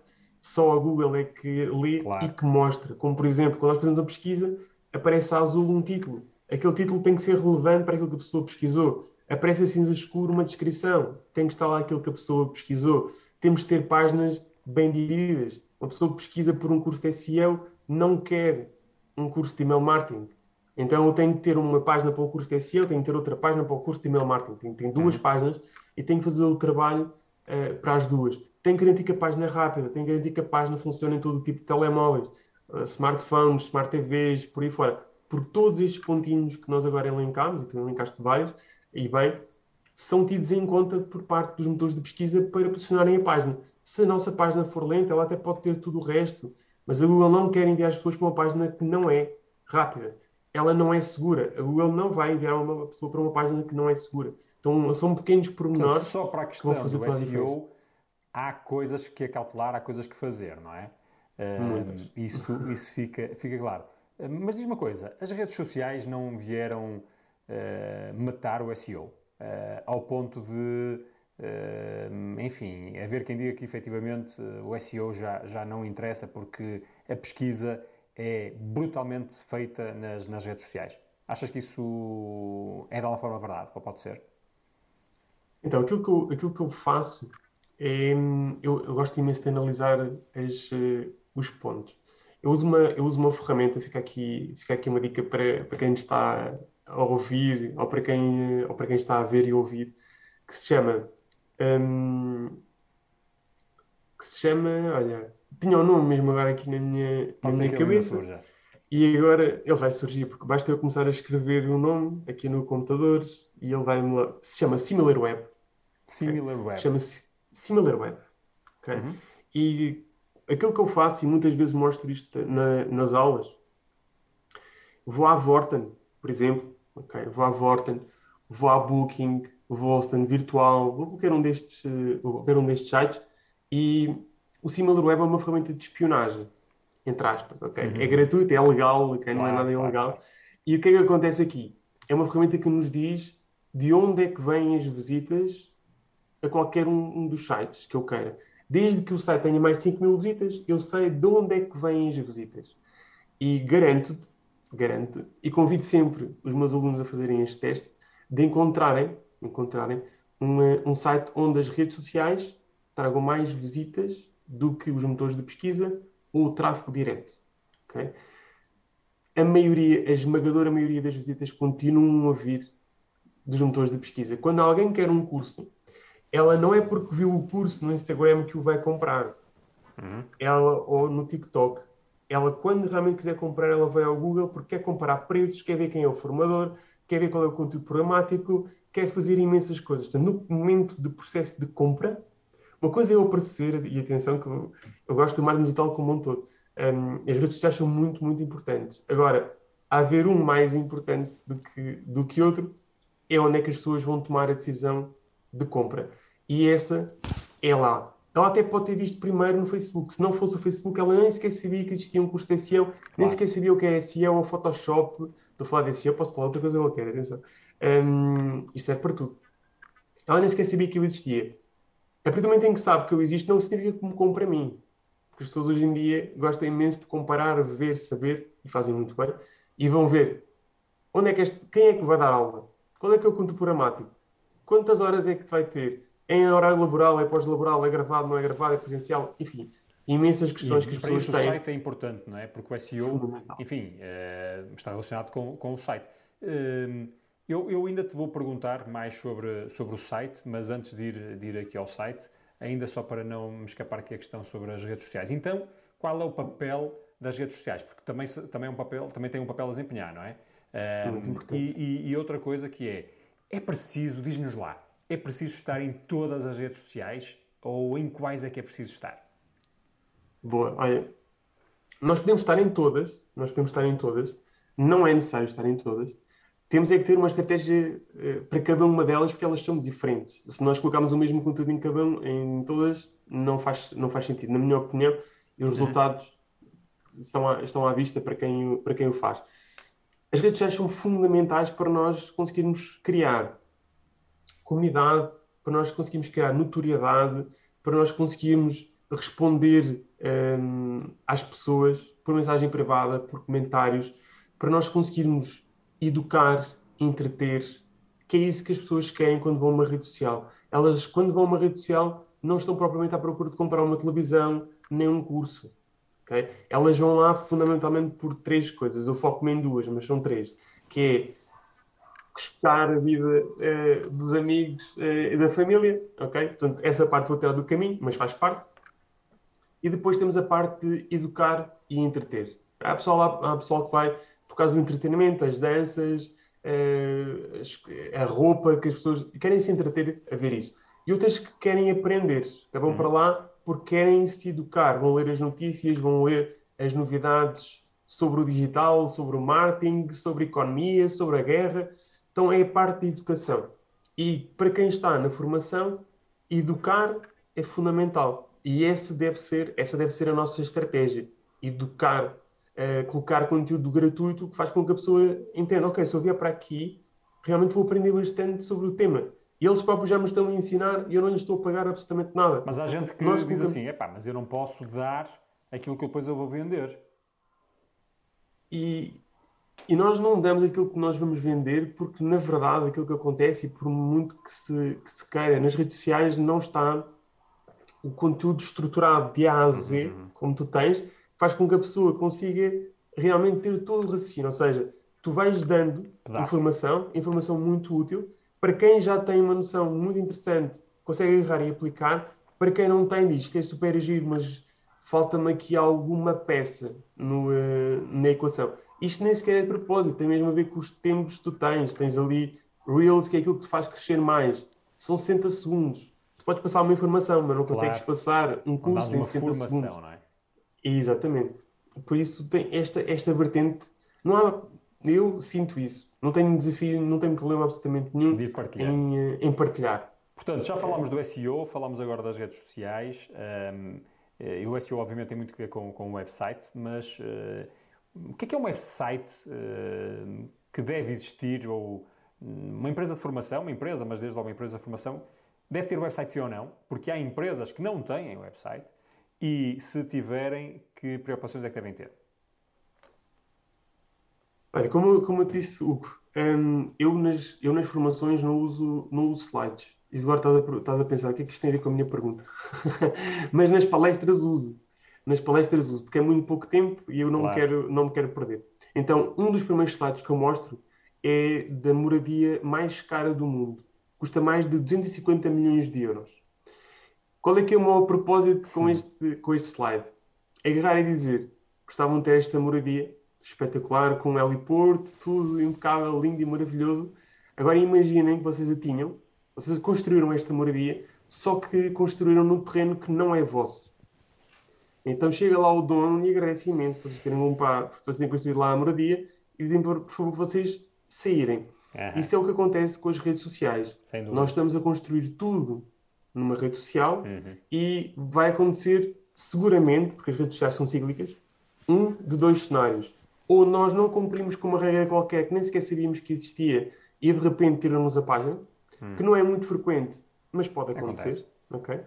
só a Google é que lê claro. e que mostra. Como, por exemplo, quando nós fazemos a pesquisa, aparece azul um título. Aquele título tem que ser relevante para aquilo que a pessoa pesquisou. Aparece a cinza escuro uma descrição. Tem que estar lá aquilo que a pessoa pesquisou. Temos que ter páginas bem divididas. Uma pessoa que pesquisa por um curso de SEO não quer um curso de email marketing. Então eu tenho que ter uma página para o curso de SEO, tenho que ter outra página para o curso de email marketing. Tenho, duas uhum. páginas e tenho que fazer o trabalho uh, para as duas tem que garantir que a página é rápida, tem que garantir que a página funciona em todo tipo de telemóveis, uh, smartphones, smart TVs, por aí fora. Por todos estes pontinhos que nós agora elencámos, e tu elencaste vários, e bem, são tidos em conta por parte dos motores de pesquisa para posicionarem a página. Se a nossa página for lenta, ela até pode ter tudo o resto, mas a Google não quer enviar as pessoas para uma página que não é rápida. Ela não é segura. A Google não vai enviar uma pessoa para uma página que não é segura. Então, são pequenos pormenores. Portanto, só para a questão que do SEO, há coisas que acautelar, há coisas que fazer, não é? Uh, isso isso fica, fica claro. Uh, mas diz uma coisa: as redes sociais não vieram uh, matar o SEO ao ponto de, enfim, haver quem diga que efetivamente o SEO já, já não interessa porque a pesquisa é brutalmente feita nas, nas redes sociais. Achas que isso é de alguma forma verdade, ou pode ser? Então, aquilo que eu, aquilo que eu faço é, eu, eu, gosto imenso de analisar as, uh, os pontos. Eu uso, uma, eu uso uma ferramenta, fica aqui, fica aqui uma dica para, para quem está a ouvir ou para, quem, ou para quem está a ver e ouvir, que se chama. Um, que se chama. Olha, tinha o um nome mesmo agora aqui na minha, na minha cabeça. E agora ele vai surgir, porque basta eu começar a escrever o um nome aqui no computador e ele vai-me lá. Se chama SimilarWeb. SimilarWeb. Okay? Chama-se SimilarWeb. Okay? Uhum. E aquilo que eu faço, e muitas vezes mostro isto na, nas aulas, vou à Vorten, por exemplo, okay? vou à Vorten, vou à Booking, vou ao stand virtual, vou a qualquer um destes, qualquer um destes sites e o SimilarWeb é uma ferramenta de espionagem, entre aspas. Okay? Uhum. É gratuito, é legal, okay? não é nada ilegal. E o que é que acontece aqui? É uma ferramenta que nos diz de onde é que vêm as visitas a qualquer um, um, dos sites que eu queira. Desde que o site tenha mais de 5 mil visitas, eu sei de onde é que vêm as visitas. E garanto-te, garanto e convido sempre os meus alunos a fazerem este teste, de encontrarem, encontrarem uma, um site onde as redes sociais tragam mais visitas do que os motores de pesquisa ou o tráfego direto. Okay? A maioria, a esmagadora maioria das visitas continuam a vir dos motores de pesquisa. Quando alguém quer um curso ela não é porque viu o curso no Instagram que o vai comprar. uhum. ela, ou no TikTok, ela quando realmente quiser comprar, ela vai ao Google porque quer comparar preços, quer ver quem é o formador, quer ver qual é o conteúdo programático, quer fazer imensas coisas. Portanto, no momento de processo de compra, uma coisa é eu aparecer, e atenção que eu, eu gosto do marketing digital como um todo, um, as redes sociais são muito, muito importantes. Agora, haver um mais importante do que, do que outro é onde é que as pessoas vão tomar a decisão de compra. E essa é lá. Ela até pode ter visto primeiro no Facebook. Se não fosse o Facebook, ela nem sequer sabia que existia um curso de SEO, claro. nem sequer sabia o que é SEO ou Photoshop. Estou a falar de SEO, posso falar outra coisa qualquer, atenção. Um, isto é para tudo. Ela nem sequer sabia que eu existia. A partir do momento em que sabe que eu existo, não significa que me compra a mim. Porque as pessoas hoje em dia gostam imenso de comparar, ver, saber, e fazem muito bem, e vão ver onde é que este, quem é que vai dar aula, qual é que é o conteúdo programático, quantas horas é que vai ter, em horário laboral, é pós-laboral, é gravado, não é gravado, é presencial, enfim, imensas questões e, que as pessoas isso têm. o site é importante, não é? Porque o SEO, enfim, é, está relacionado com, com o site. Hum, eu, eu, ainda te vou perguntar mais sobre, sobre o site, mas antes de ir, de ir aqui ao site, ainda só para não me escapar aqui a questão sobre as redes sociais. Então, qual é o papel das redes sociais? Porque também, também, é um papel, também tem um papel a desempenhar, não é? E, e, e outra coisa que é, é preciso, diz-nos lá, é preciso estar em todas as redes sociais ou em quais é que é preciso estar? Boa, olha, nós podemos estar em todas, nós podemos estar em todas, não é necessário estar em todas, temos é que ter uma estratégia uh, para cada uma delas porque elas são diferentes. Se nós colocarmos o mesmo conteúdo em cada um, em todas, não faz, não faz sentido. Na minha opinião, e os uhum. resultados estão, à, estão à vista para quem, para quem o faz. As redes sociais são fundamentais para nós conseguirmos criar comunidade, para nós conseguirmos criar notoriedade, para nós conseguirmos responder um, ehm, às pessoas por mensagem privada, por comentários, para nós conseguirmos educar, entreter, que é isso que as pessoas querem quando vão a uma rede social. Elas, quando vão a uma rede social, não estão propriamente à procura de comprar uma televisão, nem um curso. Okay? Elas vão lá fundamentalmente por três coisas. Eu foco-me em duas, mas são três. Que é gostar a vida uh, dos amigos eh, e uh, da família. Okay? Portanto, essa parte vou tirar do caminho, mas faz parte. E depois temos a parte de educar e entreter. Há pessoal, há pessoal que vai causa do entretenimento, as danças, eh, a roupa, que as pessoas querem se entreter a ver isso. E outras que querem aprender, que vão uhum. para lá porque querem se educar, vão ler as notícias, vão ler as novidades sobre o digital, sobre o marketing, sobre a economia, sobre a guerra. Então é a parte da educação. E para quem está na formação, educar é fundamental. E essa deve ser, essa deve ser a nossa estratégia. Educar uh, colocar conteúdo gratuito que faz com que a pessoa entenda, ok, se eu vier para aqui, realmente vou aprender bastante sobre o tema. E eles próprios já me estão a ensinar e eu não lhes estou a pagar absolutamente nada. Mas há gente que Nós, diz assim, epá, mas eu não posso dar aquilo que depois eu vou vender. E, e nós não damos aquilo que nós vamos vender porque, na verdade, aquilo que acontece, e por muito que se, que se queira, nas redes sociais não está o conteúdo estruturado de A a Z, uhum. como tu tens, faz com que a pessoa consiga realmente ter todo o raciocínio. Ou seja, tu vais dando informação, informação muito útil, para quem já tem uma noção muito interessante, consegue agarrar e aplicar. Para quem não tem, diz que é super agir, mas falta-me aqui alguma peça no, uh, na equação. Isto nem sequer é de propósito, tem mesmo a ver com os tempos que tu tens. Tens ali Reels, que é aquilo que te faz crescer mais. São 60 segundos. Tu podes passar uma informação, mas não claro. consegues passar um curso em 60 segundos. Não é? Exatamente. Por isso tem esta, esta vertente. Não há, eu sinto isso. Não tenho desafio, não tenho problema absolutamente nenhum partilhar. Em, eh, em, partilhar. Portanto, já falámos do SEO, falámos agora das redes sociais. Um, eh, e o SEO, obviamente, tem muito a ver com, com o website, mas uh, o que é que é um website uh, que deve existir? Ou uma empresa de formação, uma empresa, mas desde logo uma empresa de formação, deve ter website sim ou não? Porque há empresas que não têm website e, se tiverem, que preocupações é que devem ter? Olha, como, como eu disse, Hugo, um, eu, nas, eu nas formações não uso, não uso slides. E agora estás a, estás a pensar, o que é que isto tem a ver com a minha pergunta? <laughs> Mas nas palestras uso. Nas palestras uso, porque é muito pouco tempo e eu não, claro. me quero, não me quero perder. Então, um dos primeiros slides que eu mostro é da moradia mais cara do mundo. Custa mais de 250 milhões de euros. Qual é que é o meu propósito com este, com este slide? Agarrar e dizer, gostavam de ter esta moradia espetacular, com um heliporto, tudo impecável, lindo e maravilhoso. Agora imaginem que vocês a tinham, vocês construíram esta moradia, só que construíram num terreno que não é vosso. Então chega lá o dono e agradece imenso por vocês terem um par, por terem construído lá a moradia e dizem por, por favor vocês saírem. Aham. Isso é o que acontece com as redes sociais. Nós estamos a construir tudo numa rede social Uhum. e vai acontecer seguramente, porque as redes sociais são cíclicas, um de dois cenários. Ou nós não cumprimos com uma regra qualquer que nem sequer sabíamos que existia e de repente tiram-nos a página, que não é muito frequente, mas pode acontecer. ok?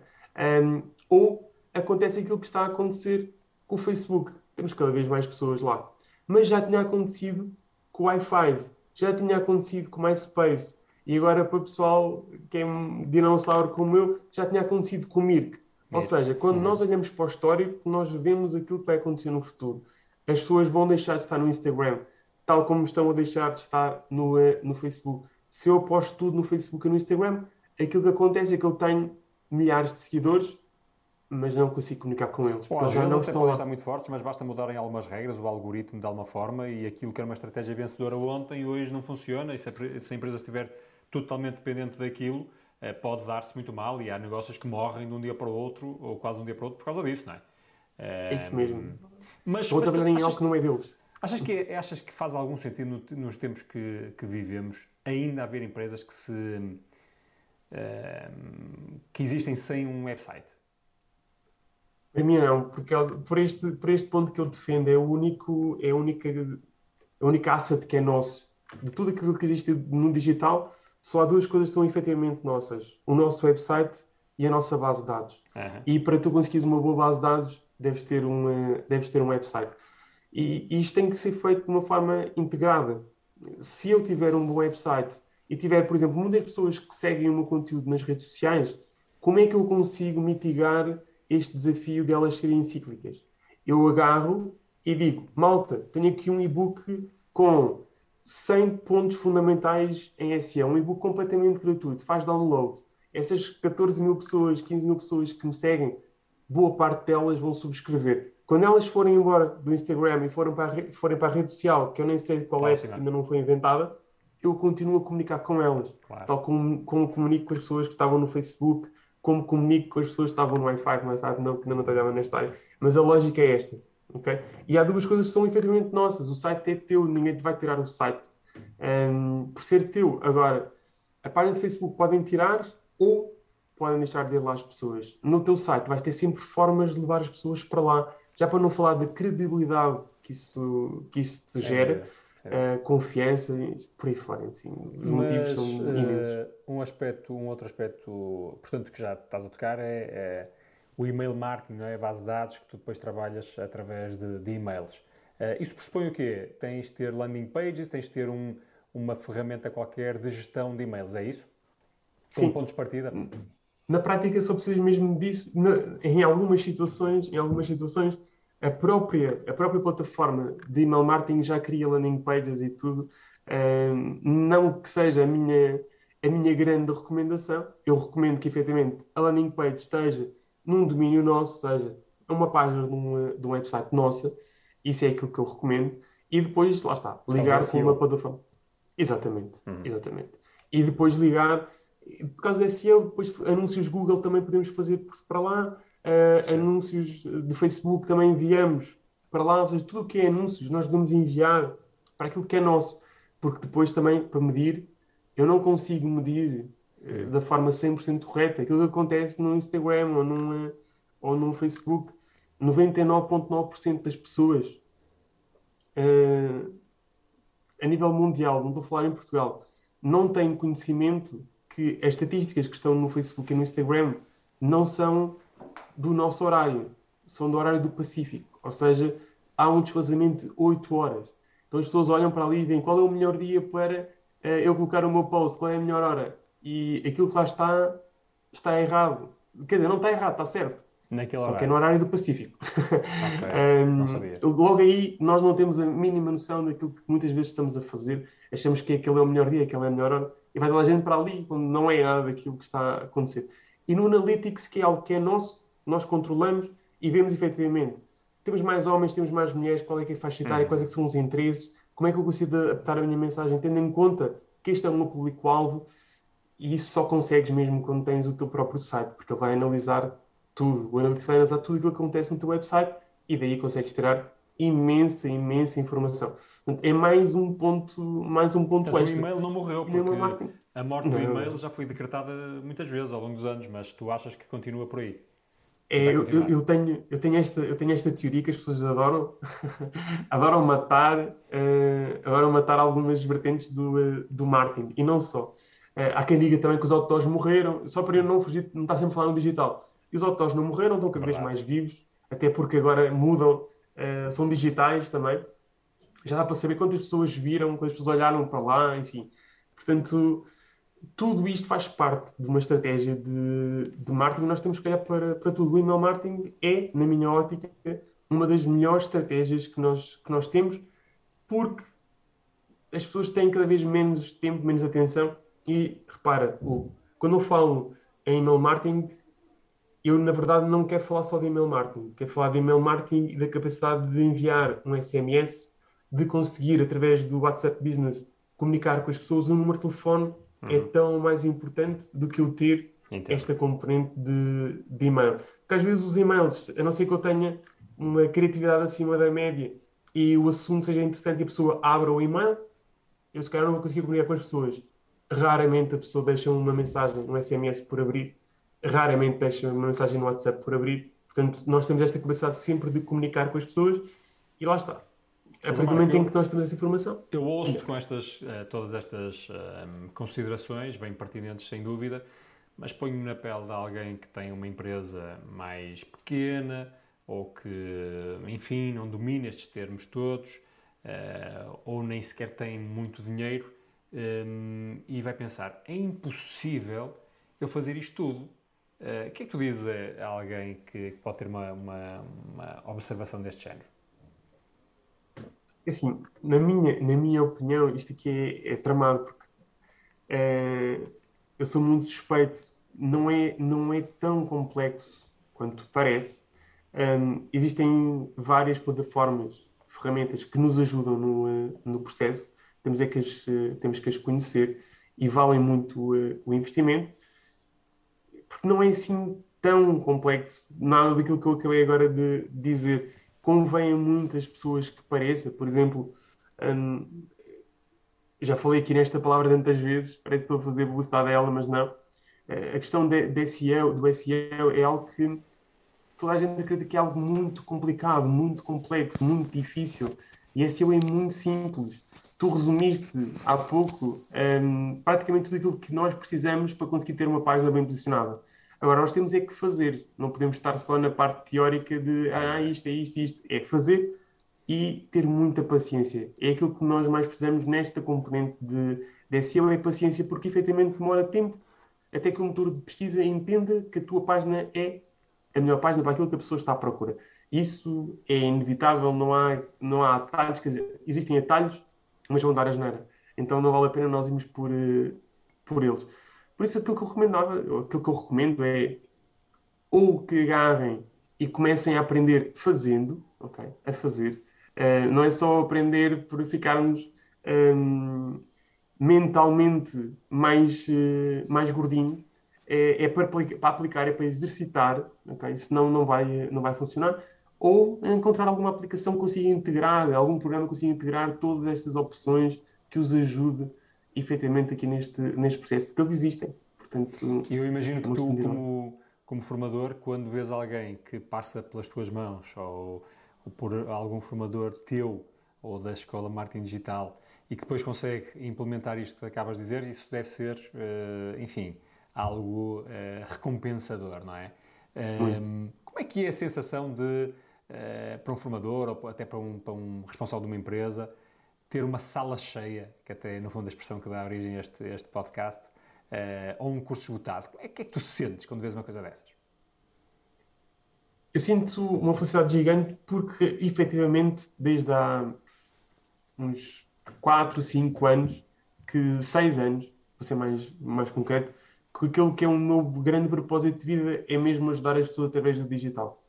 Um, ou acontece aquilo que está a acontecer com o Facebook. Temos cada vez mais pessoas lá. Mas já tinha acontecido com o Wi-Fi, já tinha acontecido com o MySpace. E agora, para o pessoal que é um dinossauro como eu, já tinha acontecido com o Mirk. Ou seja, quando nós olhamos para o histórico, nós vemos aquilo que vai acontecer no futuro. As pessoas vão deixar de estar no Instagram, tal como estão a deixar de estar no, eh, no Facebook. Se eu posto tudo no Facebook e no Instagram, aquilo que acontece é que eu tenho milhares de seguidores, mas não consigo comunicar com eles. Bom, às vezes não até estão podem estar muito fortes, mas basta mudarem algumas regras, o algoritmo de alguma forma, e aquilo que era uma estratégia vencedora ontem, hoje não funciona, e se a, pre- se a empresa estiver totalmente dependente daquilo, eh, pode dar-se muito mal, e há negócios que morrem de um dia para o outro, ou quase um dia para o outro, por causa disso, não é? É isso mesmo. Mas, Estão a mas trabalhar em achas, algo que não é deles. achas que, é- achas que faz algum sentido no- nos tempos que, que vivemos ainda haver empresas que se eh, que existem sem um website? Para mim não, porque por este, por este ponto que eu defendo, é o único, é a única, a única asset que é nosso. De tudo aquilo que existe no digital, só há duas coisas que são efetivamente nossas: o nosso website e a nossa base de dados. Aham. E para tu conseguires uma boa base de dados, deves ter, uma, deves ter um website. E, e isto tem que ser feito de uma forma integrada. Se eu tiver um bom website e tiver, por exemplo, muitas pessoas que seguem o meu conteúdo nas redes sociais, como é que eu consigo mitigar este desafio de elas serem cíclicas? Eu agarro e digo, malta, tenho aqui um e-book com 100 pontos fundamentais em SEO, um e-book completamente gratuito, faz download. Essas 14 mil pessoas, 15 mil pessoas que me seguem, boa parte delas vão subscrever. Quando elas forem embora do Instagram e forem para a, re- forem para a rede social, que eu nem sei qual é, porque ainda não foi inventada, eu continuo a comunicar com elas. Claro. Tal como, como comunico com as pessoas que estavam no Facebook, como comunico com as pessoas que estavam no Wi-Fi, no Wi-Fi não, que ainda não trabalhava nesta área. Mas a lógica é esta. Ok? E há duas coisas que são efetivamente nossas. O site é teu, ninguém te vai tirar o site. Ahm, por ser teu. Agora, a página de Facebook podem tirar ou podem deixar de ir lá as pessoas. No teu site vais ter sempre formas de levar as pessoas para lá. Já para não falar da credibilidade que isso, que isso te gera, dúvida. eh, confiança, por aí fora. Assim, os motivos Mas, são eh, imensos. um aspecto, um outro aspecto, portanto, que já estás a tocar é, é o email marketing, é? A base de dados que tu depois trabalhas através de, de e-mails. Eh, isso pressupõe o quê? Tens de ter landing pages, tens de ter um- uma ferramenta qualquer de gestão de e-mails, é isso? São Sim. pontos de partida? Na prática só precisas mesmo disso. Na- em algumas situações, em algumas situações, a própria, a própria plataforma de email marketing já cria landing pages e tudo. Ahm, não que seja a minha, a minha grande recomendação. Eu recomendo que efetivamente a landing page esteja num domínio nosso, ou seja, uma página de um, de um website nossa. Isso é aquilo que eu recomendo. E depois, lá está, ligar com uma plataforma. Exatamente, exatamente. E depois ligar, por causa da SEO, depois anúncios Google também podemos fazer para lá, eh, anúncios de Facebook também enviamos para lá, ou seja, tudo o que é anúncios nós devemos enviar para aquilo que é nosso, porque depois também, para medir, eu não consigo medir da forma 100% correta aquilo que acontece no Instagram ou, num, eh, ou no Facebook. 99,9% das pessoas eh, a nível mundial, não estou a falar em Portugal, não têm conhecimento que as estatísticas que estão no Facebook e no Instagram não são do nosso horário, são do horário do Pacífico. Ou seja, há um desfazamento de 8 horas. Então as pessoas olham para ali e veem qual é o melhor dia para eh, eu colocar o meu post, qual é a melhor hora. E aquilo que lá está, está errado. Quer dizer, não está errado, está certo. Naquele Só que é horário. no horário do Pacífico. Ok, Um, <laughs> não sabia. logo aí, nós não temos a mínima noção daquilo que muitas vezes estamos a fazer. Achamos que aquele é o melhor dia, aquele é a melhor hora, e vai toda a gente para ali, quando não é nada daquilo que está a acontecer. e no Analytics, que é algo que é nosso, nós controlamos e vemos efetivamente. Temos mais homens, temos mais mulheres, qual é que é a faixa etária, quais é que são os interesses, como é que eu consigo adaptar a minha mensagem, tendo em conta que este é o meu público-alvo, e isso só consegues mesmo quando tens o teu próprio site, porque ele vai analisar tudo. O Analytics vai analisar tudo aquilo que acontece no teu website e daí consegues tirar imensa, imensa informação. Portanto, é mais um ponto, mais um ponto Portanto, extra. o e-mail não morreu, a porque a morte do e-mail já foi decretada muitas vezes ao longo dos anos, mas tu achas que continua por aí? É, eu, eu, tenho, eu, tenho esta, eu tenho esta teoria que as pessoas adoram, <laughs> adoram matar, eh, adoram matar algumas vertentes do, eh, do marketing, e não só. Eh, há quem diga também que os outdoors morreram, só para eu não fugir, não estar sempre a falar no digital. E os outdoors não morreram, estão cada vez mais vivos, até porque agora mudam, eh, são digitais também. Já dá para saber quantas pessoas viram, quantas pessoas olharam para lá, enfim. Portanto, tudo isto faz parte de uma estratégia de, de marketing. Nós temos que olhar para, para tudo. O email marketing é, na minha ótica, uma das melhores estratégias que nós, que nós temos, porque as pessoas têm cada vez menos tempo, menos atenção. E repara, quando eu falo em email marketing, eu na verdade não quero falar só de email marketing, quero falar de email marketing e da capacidade de enviar um SMS, de conseguir através do WhatsApp Business comunicar com as pessoas. O número de telefone é tão mais importante do que eu ter Entendo. esta componente de, de e-mail. Porque às vezes os e-mails, a não ser que eu tenha uma criatividade acima da média e o assunto seja interessante e a pessoa abra o e-mail, eu se calhar não vou conseguir comunicar com as pessoas. Raramente a pessoa deixa uma mensagem, um SMS por abrir, raramente deixa uma mensagem no WhatsApp por abrir. Portanto, nós temos esta capacidade sempre de comunicar com as pessoas e lá está. A partir do momento em que nós temos essa informação, Eu ouço com estas, eh, todas estas eh, considerações, bem pertinentes sem dúvida, mas ponho-me na pele de alguém que tem uma empresa mais pequena ou que, enfim, não domina estes termos todos eh, ou nem sequer tem muito dinheiro eh, e vai pensar, é impossível eu fazer isto tudo. Eh, O que é que tu dizes a alguém que pode ter uma, uma, uma observação deste género? assim, na minha, na minha opinião, isto aqui é, é tramado, porque eh, eu sou muito suspeito, não é, não é tão complexo quanto parece. Ahm, existem várias plataformas, ferramentas que nos ajudam no, eh, no processo, temos, é que as, eh, temos que as conhecer e valem muito eh, o investimento, porque não é assim tão complexo, nada daquilo que eu acabei agora de dizer convém a muitas pessoas que pareça, por exemplo, hum, já falei aqui nesta palavra tantas vezes, parece que estou a fazer publicidade a ela, mas não. Eh, A questão de, de SEO, do SEO é algo que toda a gente acredita que é algo muito complicado, muito complexo, muito difícil. E SEO é muito simples. Tu resumiste há pouco hum, praticamente tudo aquilo que nós precisamos para conseguir ter uma página bem posicionada. Agora, nós temos é que fazer, não podemos estar só na parte teórica de ah, isto é isto, isto. É fazer e ter muita paciência. É aquilo que nós mais precisamos nesta componente de, de SEO, é paciência, porque efetivamente demora tempo até que o motor de pesquisa entenda que a tua página é a melhor página para aquilo que a pessoa está à procura. Isso é inevitável, não há, não há atalhos, quer dizer, existem atalhos, mas vão dar a geneira. Então não vale a pena nós irmos por, eh, por eles. Por isso aquilo que eu recomendava, aquilo que eu recomendo é ou que agarrem e comecem a aprender fazendo, ok? A fazer. Eh, não é só aprender por ficarmos ehm, mentalmente mais, eh, mais gordinhos. É, é para, para aplicar, é para exercitar, ok? Senão não vai, não vai funcionar. Ou encontrar alguma aplicação que consiga integrar, algum programa que consiga integrar todas estas opções que os ajude efetivamente aqui neste, neste processo, porque eles existem. Portanto, eu imagino que Muito tu, como, como formador, quando vês alguém que passa pelas tuas mãos ou, ou por algum formador teu ou da escola marketing digital e que depois consegue implementar isto que acabas de dizer, isso deve ser, eh, enfim, algo eh, recompensador, não é? Um, como é que é a sensação de, eh, para um formador ou até para um, para um responsável de uma empresa, ter uma sala cheia, que até no fundo a expressão que dá origem a este, este podcast, eh, ou um curso esgotado. O é que é que tu sentes quando vês uma coisa dessas? Eu sinto uma felicidade gigante porque, efetivamente, desde há uns 4, 5 anos, que 6 anos, para ser mais, mais concreto, que aquilo que é o meu grande propósito de vida é mesmo ajudar as pessoas através do digital.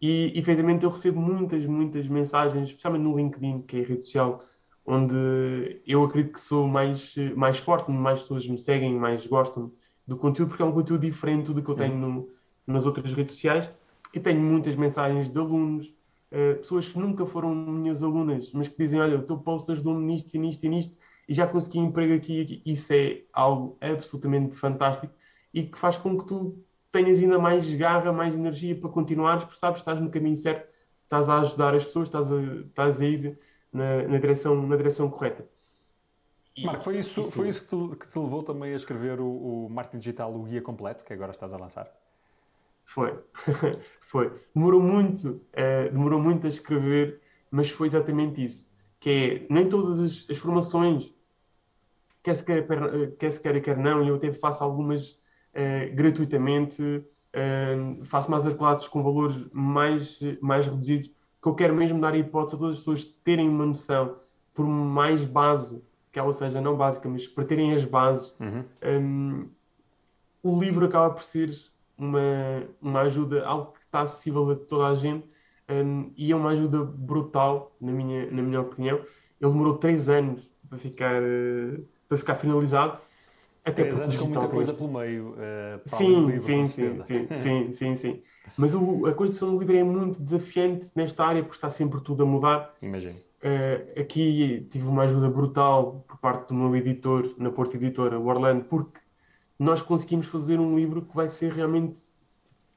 E, efetivamente, eu recebo muitas, muitas mensagens, especialmente no LinkedIn, que é a rede social, onde eu acredito que sou mais, mais forte, mais pessoas me seguem, mais gostam do conteúdo, porque é um conteúdo diferente do que eu tenho no, nas outras redes sociais. E tenho muitas mensagens de alunos, uh, pessoas que nunca foram minhas alunas, mas que dizem: Olha, o teu post ajudou-me nisto e nisto e nisto, e já consegui emprego aqui, aqui. Isso é algo absolutamente fantástico e que faz com que tu tenhas ainda mais garra, mais energia para continuares, porque sabes, estás no caminho certo, estás a ajudar as pessoas, estás a, estás a ir na, na, direção, na direção correta. Marco, foi isso, foi isso que, te, que te levou também a escrever o, o Marketing Digital, o guia completo, que agora estás a lançar? Foi, <laughs> foi. Demorou muito, uh, demorou muito a escrever, mas foi exatamente isso. Que é, nem todas as, as formações, quer se quer, quer se quer, quer não, e eu até faço algumas uh, gratuitamente, uh, faço mais classes com valores mais, mais reduzidos, que eu quero mesmo dar a hipótese a todas as pessoas terem uma noção, por mais base que ela seja, não básica, mas para terem as bases, uhum. um, o livro acaba por ser uma, uma ajuda, algo que está acessível a toda a gente um, e é uma ajuda brutal, na minha, na minha opinião. Ele demorou três anos para ficar, uh, para ficar finalizado. Até três anos com muita coisa pelo meio. Uh, sim, sim, sim, <laughs> sim, sim, sim. Mas o, a construção do livro é muito desafiante nesta área porque está sempre tudo a mudar. Imagino. Uh, aqui tive uma ajuda brutal por parte do meu editor, na Porta Editora, o Orlando, porque nós conseguimos fazer um livro que vai ser realmente,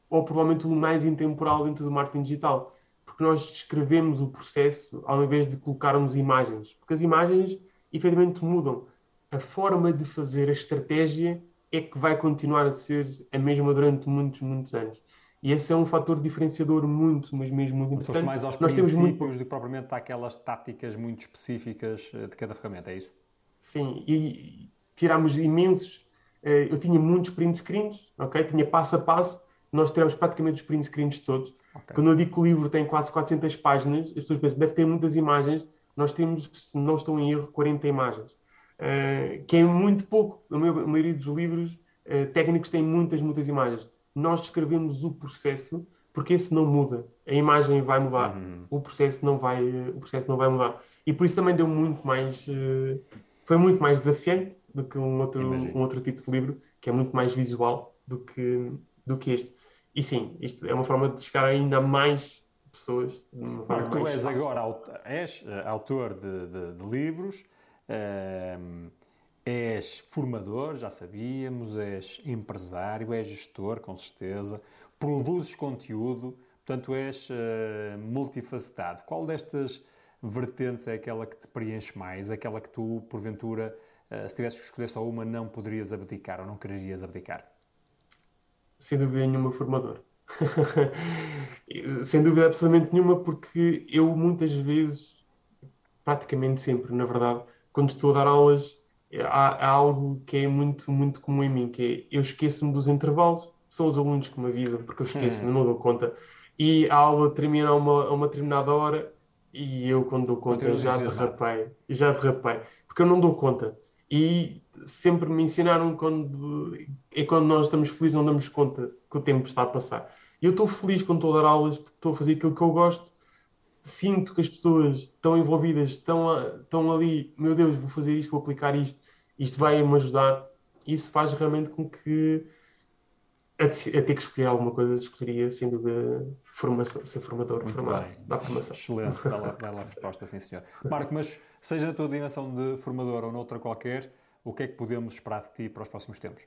ou provavelmente o mais intemporal dentro do marketing digital. Porque nós descrevemos o processo ao invés de colocarmos imagens. Porque as imagens, efetivamente, mudam. A forma de fazer a estratégia é que vai continuar a ser a mesma durante muitos, muitos anos. E esse é um fator diferenciador muito, mas mesmo muito interessante. mais aos Nós temos muito... do que propriamente aquelas táticas muito específicas eh, de cada ferramenta, é isso? Sim, e tiramos imensos eh, eu tinha muitos print screens, ok? Tinha passo a passo, nós tiramos praticamente os print screens todos. Okay. Quando eu digo que o livro tem quase 400 páginas, as pessoas pensam, deve ter muitas imagens, nós temos, se não estou em erro, 40 imagens. Uh, que é muito pouco. A maioria dos livros uh, técnicos têm muitas, muitas imagens. Nós descrevemos o processo, porque esse não muda. A imagem vai mudar, uhum. o, processo não vai, uh, o processo não vai mudar. E por isso também deu muito mais... foi muito mais desafiante, do que um outro, um outro tipo de livro que é muito mais visual do que, do que este. E sim, isto é uma forma de chegar ainda a mais pessoas. Marco, tu és agora és eh, autor de, de, de livros, uh, és formador, já sabíamos, és empresário, és gestor, com certeza, produzes conteúdo, portanto és uh, multifacetado. Qual destas vertentes é aquela que te preenche mais, aquela que tu, porventura, eh, se tivesses que escolher só uma, não poderias abdicar ou não quererias abdicar? Sem dúvida nenhuma, formador. <laughs> Sem dúvida absolutamente nenhuma, porque eu muitas vezes, praticamente sempre, na verdade, quando estou a dar aulas, há, há algo que é muito, muito comum em mim, que é eu esqueço-me dos intervalos, são os alunos que me avisam, porque eu esqueço, hum. não dou conta. E a aula termina a uma, a uma determinada hora e eu, quando dou conta, já derrapei. Já derrapei. Porque eu não dou conta. E sempre me ensinaram quando é quando nós estamos felizes não damos conta que o tempo está a passar. E eu estou feliz quando estou a dar aulas porque estou a fazer aquilo que eu gosto. Sinto que as pessoas estão envolvidas, estão, a, estão ali, meu Deus, vou fazer isto, vou aplicar isto, isto vai me ajudar. Isso faz realmente com que a, a ter que escolher alguma coisa, escolheria sem dúvida formação, ser formador, Muito formar, bem. dar formação. Excelente, bela, bela resposta, sim senhor. Marco, mas seja na tua dimensão de formador ou noutra qualquer, o que é que podemos esperar de ti para os próximos tempos?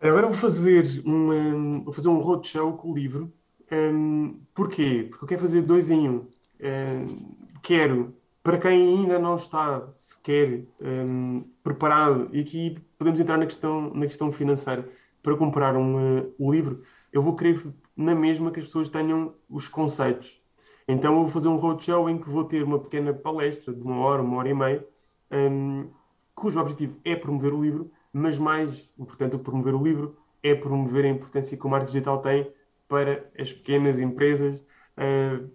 Agora vou fazer um, vou fazer um roadshow com o livro. Um, porquê? Porque eu quero fazer dois em um. um quero, para quem ainda não está sequer um, preparado, e aqui podemos entrar na questão, na questão financeira, para comprar um, uh, o livro, eu vou querer na mesma que as pessoas tenham os conceitos. Então eu vou fazer um roadshow em que vou ter uma pequena palestra de uma hora, uma hora e meia, cujo objetivo é promover o livro, mas mais importante do que promover o livro é promover a importância que o marketing digital tem para as pequenas empresas, uh,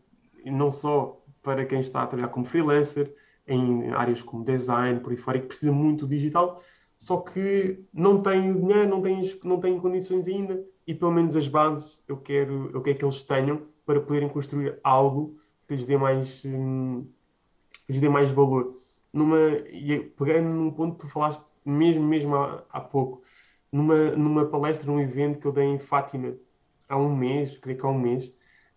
não só para quem está a trabalhar como freelancer, em áreas como design, por aí fora, e que precisa muito do digital, só que não tenho dinheiro, não tenho, não tenho condições ainda e pelo menos as bases eu quero, eu quero que eles tenham para poderem construir algo que lhes dê mais, hum, lhes dê mais valor. Numa, e pegando num ponto que tu falaste mesmo, mesmo há, há pouco, numa, numa palestra, num evento que eu dei em Fátima há um mês, creio que há um mês,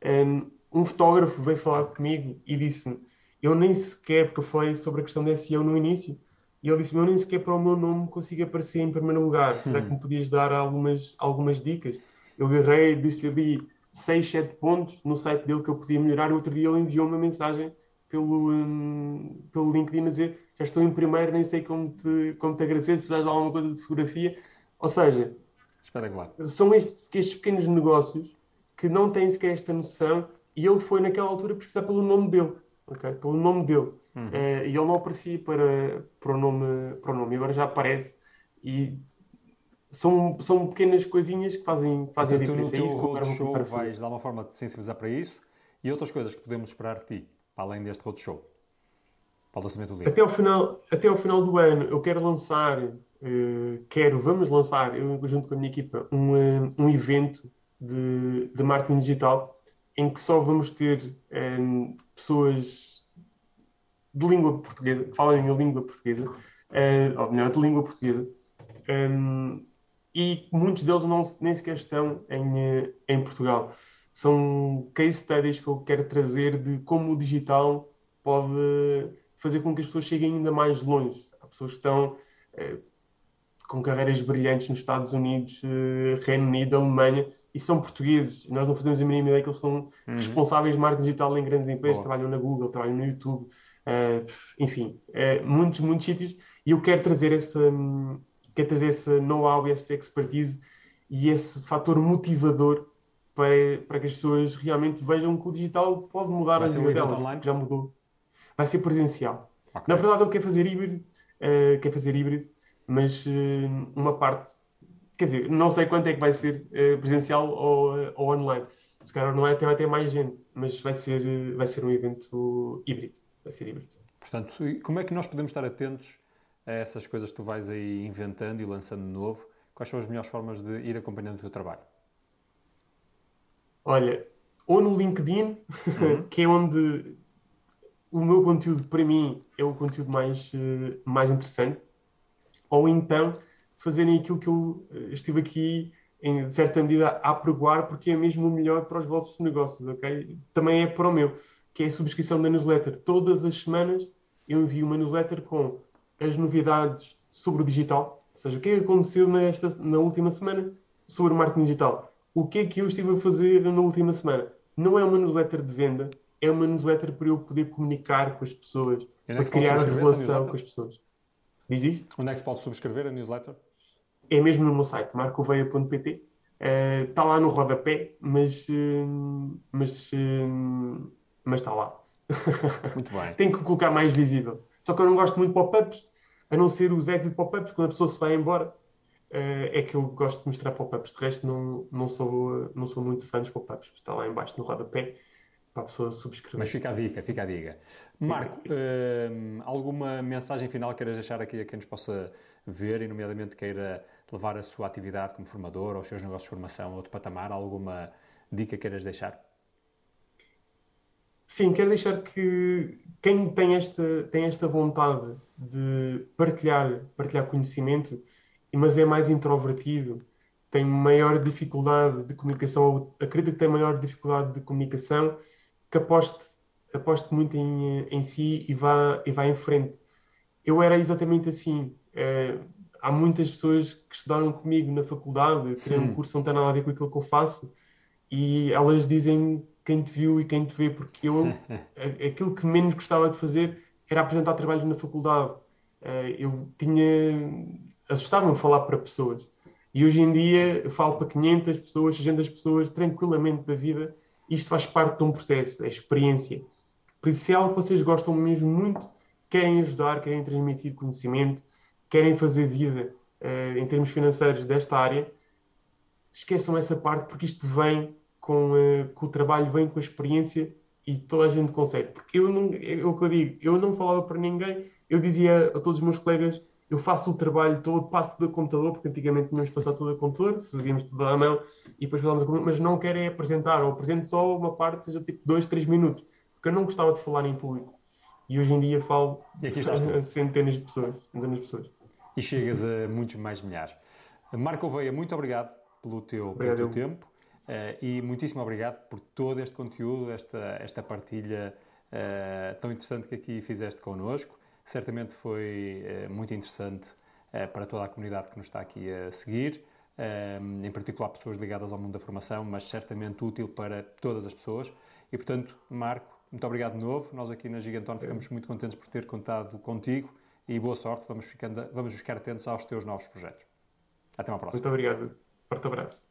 um, um fotógrafo veio falar comigo e disse-me, eu nem sequer, porque eu falei sobre a questão da SEO no início, e ele disse-me, eu nem sequer para o meu nome consigo aparecer em primeiro lugar, será que me podias dar algumas, algumas dicas? Eu agarrei, disse-lhe ali 6, 7 pontos no site dele que eu podia melhorar, e outro dia ele enviou uma mensagem pelo, um, pelo LinkedIn a dizer, já estou em primeiro, nem sei como te, como te agradecer, se precisares de alguma coisa de fotografia, ou seja, são estes, estes pequenos negócios que não têm sequer esta noção e ele foi naquela altura pesquisar pelo nome dele, okay? pelo nome dele. Uhum. Uh, e ele não aparecia para, para, o nome, para o nome, e agora já aparece. E são, são pequenas coisinhas que fazem, fazem então, a diferença. Tu no teu é roadshow vais dar uma forma de sensibilizar para isso e outras coisas que podemos esperar de ti, para além deste roadshow, para o lançamento do livro. Até ao final, até ao final do ano eu quero lançar, uh, quero, vamos lançar, eu junto com a minha equipa, um, uh, um evento de, de marketing digital em que só vamos ter um, pessoas de língua portuguesa, que falam em língua portuguesa, uh, ou melhor, de língua portuguesa, um, e muitos deles não, nem sequer estão em, eh, em Portugal. São case studies que eu quero trazer de como o digital pode fazer com que as pessoas cheguem ainda mais longe. Há pessoas que estão com carreiras brilhantes nos Estados Unidos, uh, Reino Unido, Alemanha, e são portugueses. Nós não fazemos a mínima ideia que eles são uhum. responsáveis de marketing digital em grandes empresas, Boa. trabalham na Google, trabalham no YouTube, uh, enfim, uh, muitos, muitos sítios. E eu quero trazer essa, quero trazer essa know-how, essa expertise e esse fator motivador para, para que as pessoas realmente vejam que o digital pode mudar Vai a vida delas, online? já mudou. Vai ser presencial. Okay. Na verdade, eu quero fazer híbrido, uh, quero fazer híbrido, mas uh, uma parte Quer dizer, não sei quanto é que vai ser uh, presencial ou, ou online. Se calhar não é, até vai ter mais gente, mas vai ser, vai ser um evento híbrido. Vai ser híbrido. Portanto, como é que nós podemos estar atentos a essas coisas que tu vais aí inventando e lançando de novo? Quais são as melhores formas de ir acompanhando o teu trabalho? Olha, ou no LinkedIn, uhum. <laughs> que é onde o meu conteúdo, para mim, é o conteúdo mais, mais interessante, ou então fazerem aquilo que eu eh, estive aqui, em certa medida, a apregoar, porque é mesmo o melhor para os vossos negócios, ok? Também é para o meu, que é a subscrição da newsletter. Todas as semanas eu envio uma newsletter com as novidades sobre o digital, ou seja, o que é que aconteceu nesta, na última semana sobre o marketing digital. O que é que eu estive a fazer na última semana? Não é uma newsletter de venda, é uma newsletter para eu poder comunicar com as pessoas, para criar a relação com as pessoas. Diz, diz? Onde é que se pode subscrever a newsletter? é mesmo no meu site, marcoveia.pt. Está uh, lá no rodapé, mas, uh, mas, uh, mas está lá. Muito bem. <laughs> Tem que colocar mais visível. Só que eu não gosto muito de pop-ups, a não ser os exit pop-ups, quando a pessoa se vai embora. Uh, é que eu gosto de mostrar pop-ups. De resto, não, não, sou, não sou muito fã dos pop-ups. Está lá embaixo no rodapé para a pessoa subscrever. Mas fica a dica, fica a dica. Marco, uh, alguma mensagem final queiras deixar aqui a quem nos possa ver e, nomeadamente, queira levar a sua atividade como formador ou os seus negócios de formação a outro patamar? Alguma dica queiras deixar? Sim, quero deixar que quem tem esta, tem esta vontade de partilhar, partilhar conhecimento, mas é mais introvertido, tem maior dificuldade de comunicação, ou acredita que tem maior dificuldade de comunicação, que aposte, aposte muito em, em si e vá, e vá em frente. Eu era exatamente assim. É, há muitas pessoas que estudaram comigo na faculdade, têm um curso que não tem nada a ver com aquilo que eu faço, e elas dizem quem te viu e quem te vê, porque eu, <laughs> aquilo que menos gostava de fazer era apresentar trabalhos na faculdade. Eh, eu tinha. assustava-me falar para pessoas. E hoje em dia eu falo para 500 pessoas, 600 pessoas, tranquilamente da vida. Isto faz parte de um processo, é experiência. Por isso, se é algo que vocês gostam mesmo muito, querem ajudar, querem transmitir conhecimento, querem fazer vida uh, em termos financeiros desta área, esqueçam essa parte, porque isto vem com, uh, com, o trabalho, vem com a experiência e toda a gente consegue. Porque eu não, é o que eu digo, eu não falava para ninguém, eu dizia a todos os meus colegas, eu faço o trabalho todo, passo tudo a computador, porque antigamente tínhamos passar tudo a computador, fazíamos tudo à mão e depois falávamos a computador, mas não quero é apresentar, ou apresento só uma parte, seja tipo dois, três minutos, porque eu não gostava de falar em público. E hoje em dia falo <laughs> a centenas de pessoas, centenas de pessoas. E chegas a muitos mais milhares. Marco Oveia, muito obrigado pelo teu, obrigado, pelo teu tempo uh, e muitíssimo obrigado por todo este conteúdo, esta, esta partilha uh, tão interessante que aqui fizeste connosco. Certamente foi uh, muito interessante para toda a comunidade que nos está aqui a seguir, em particular pessoas ligadas ao mundo da formação, mas certamente útil para todas as pessoas. E, portanto, Marco, muito obrigado de novo. Nós aqui na Giganton ficamos muito contentes por ter contado contigo e boa sorte. Vamos, ficando, vamos ficar atentos aos teus novos projetos. Até uma próxima. Muito obrigado. Forte abraço.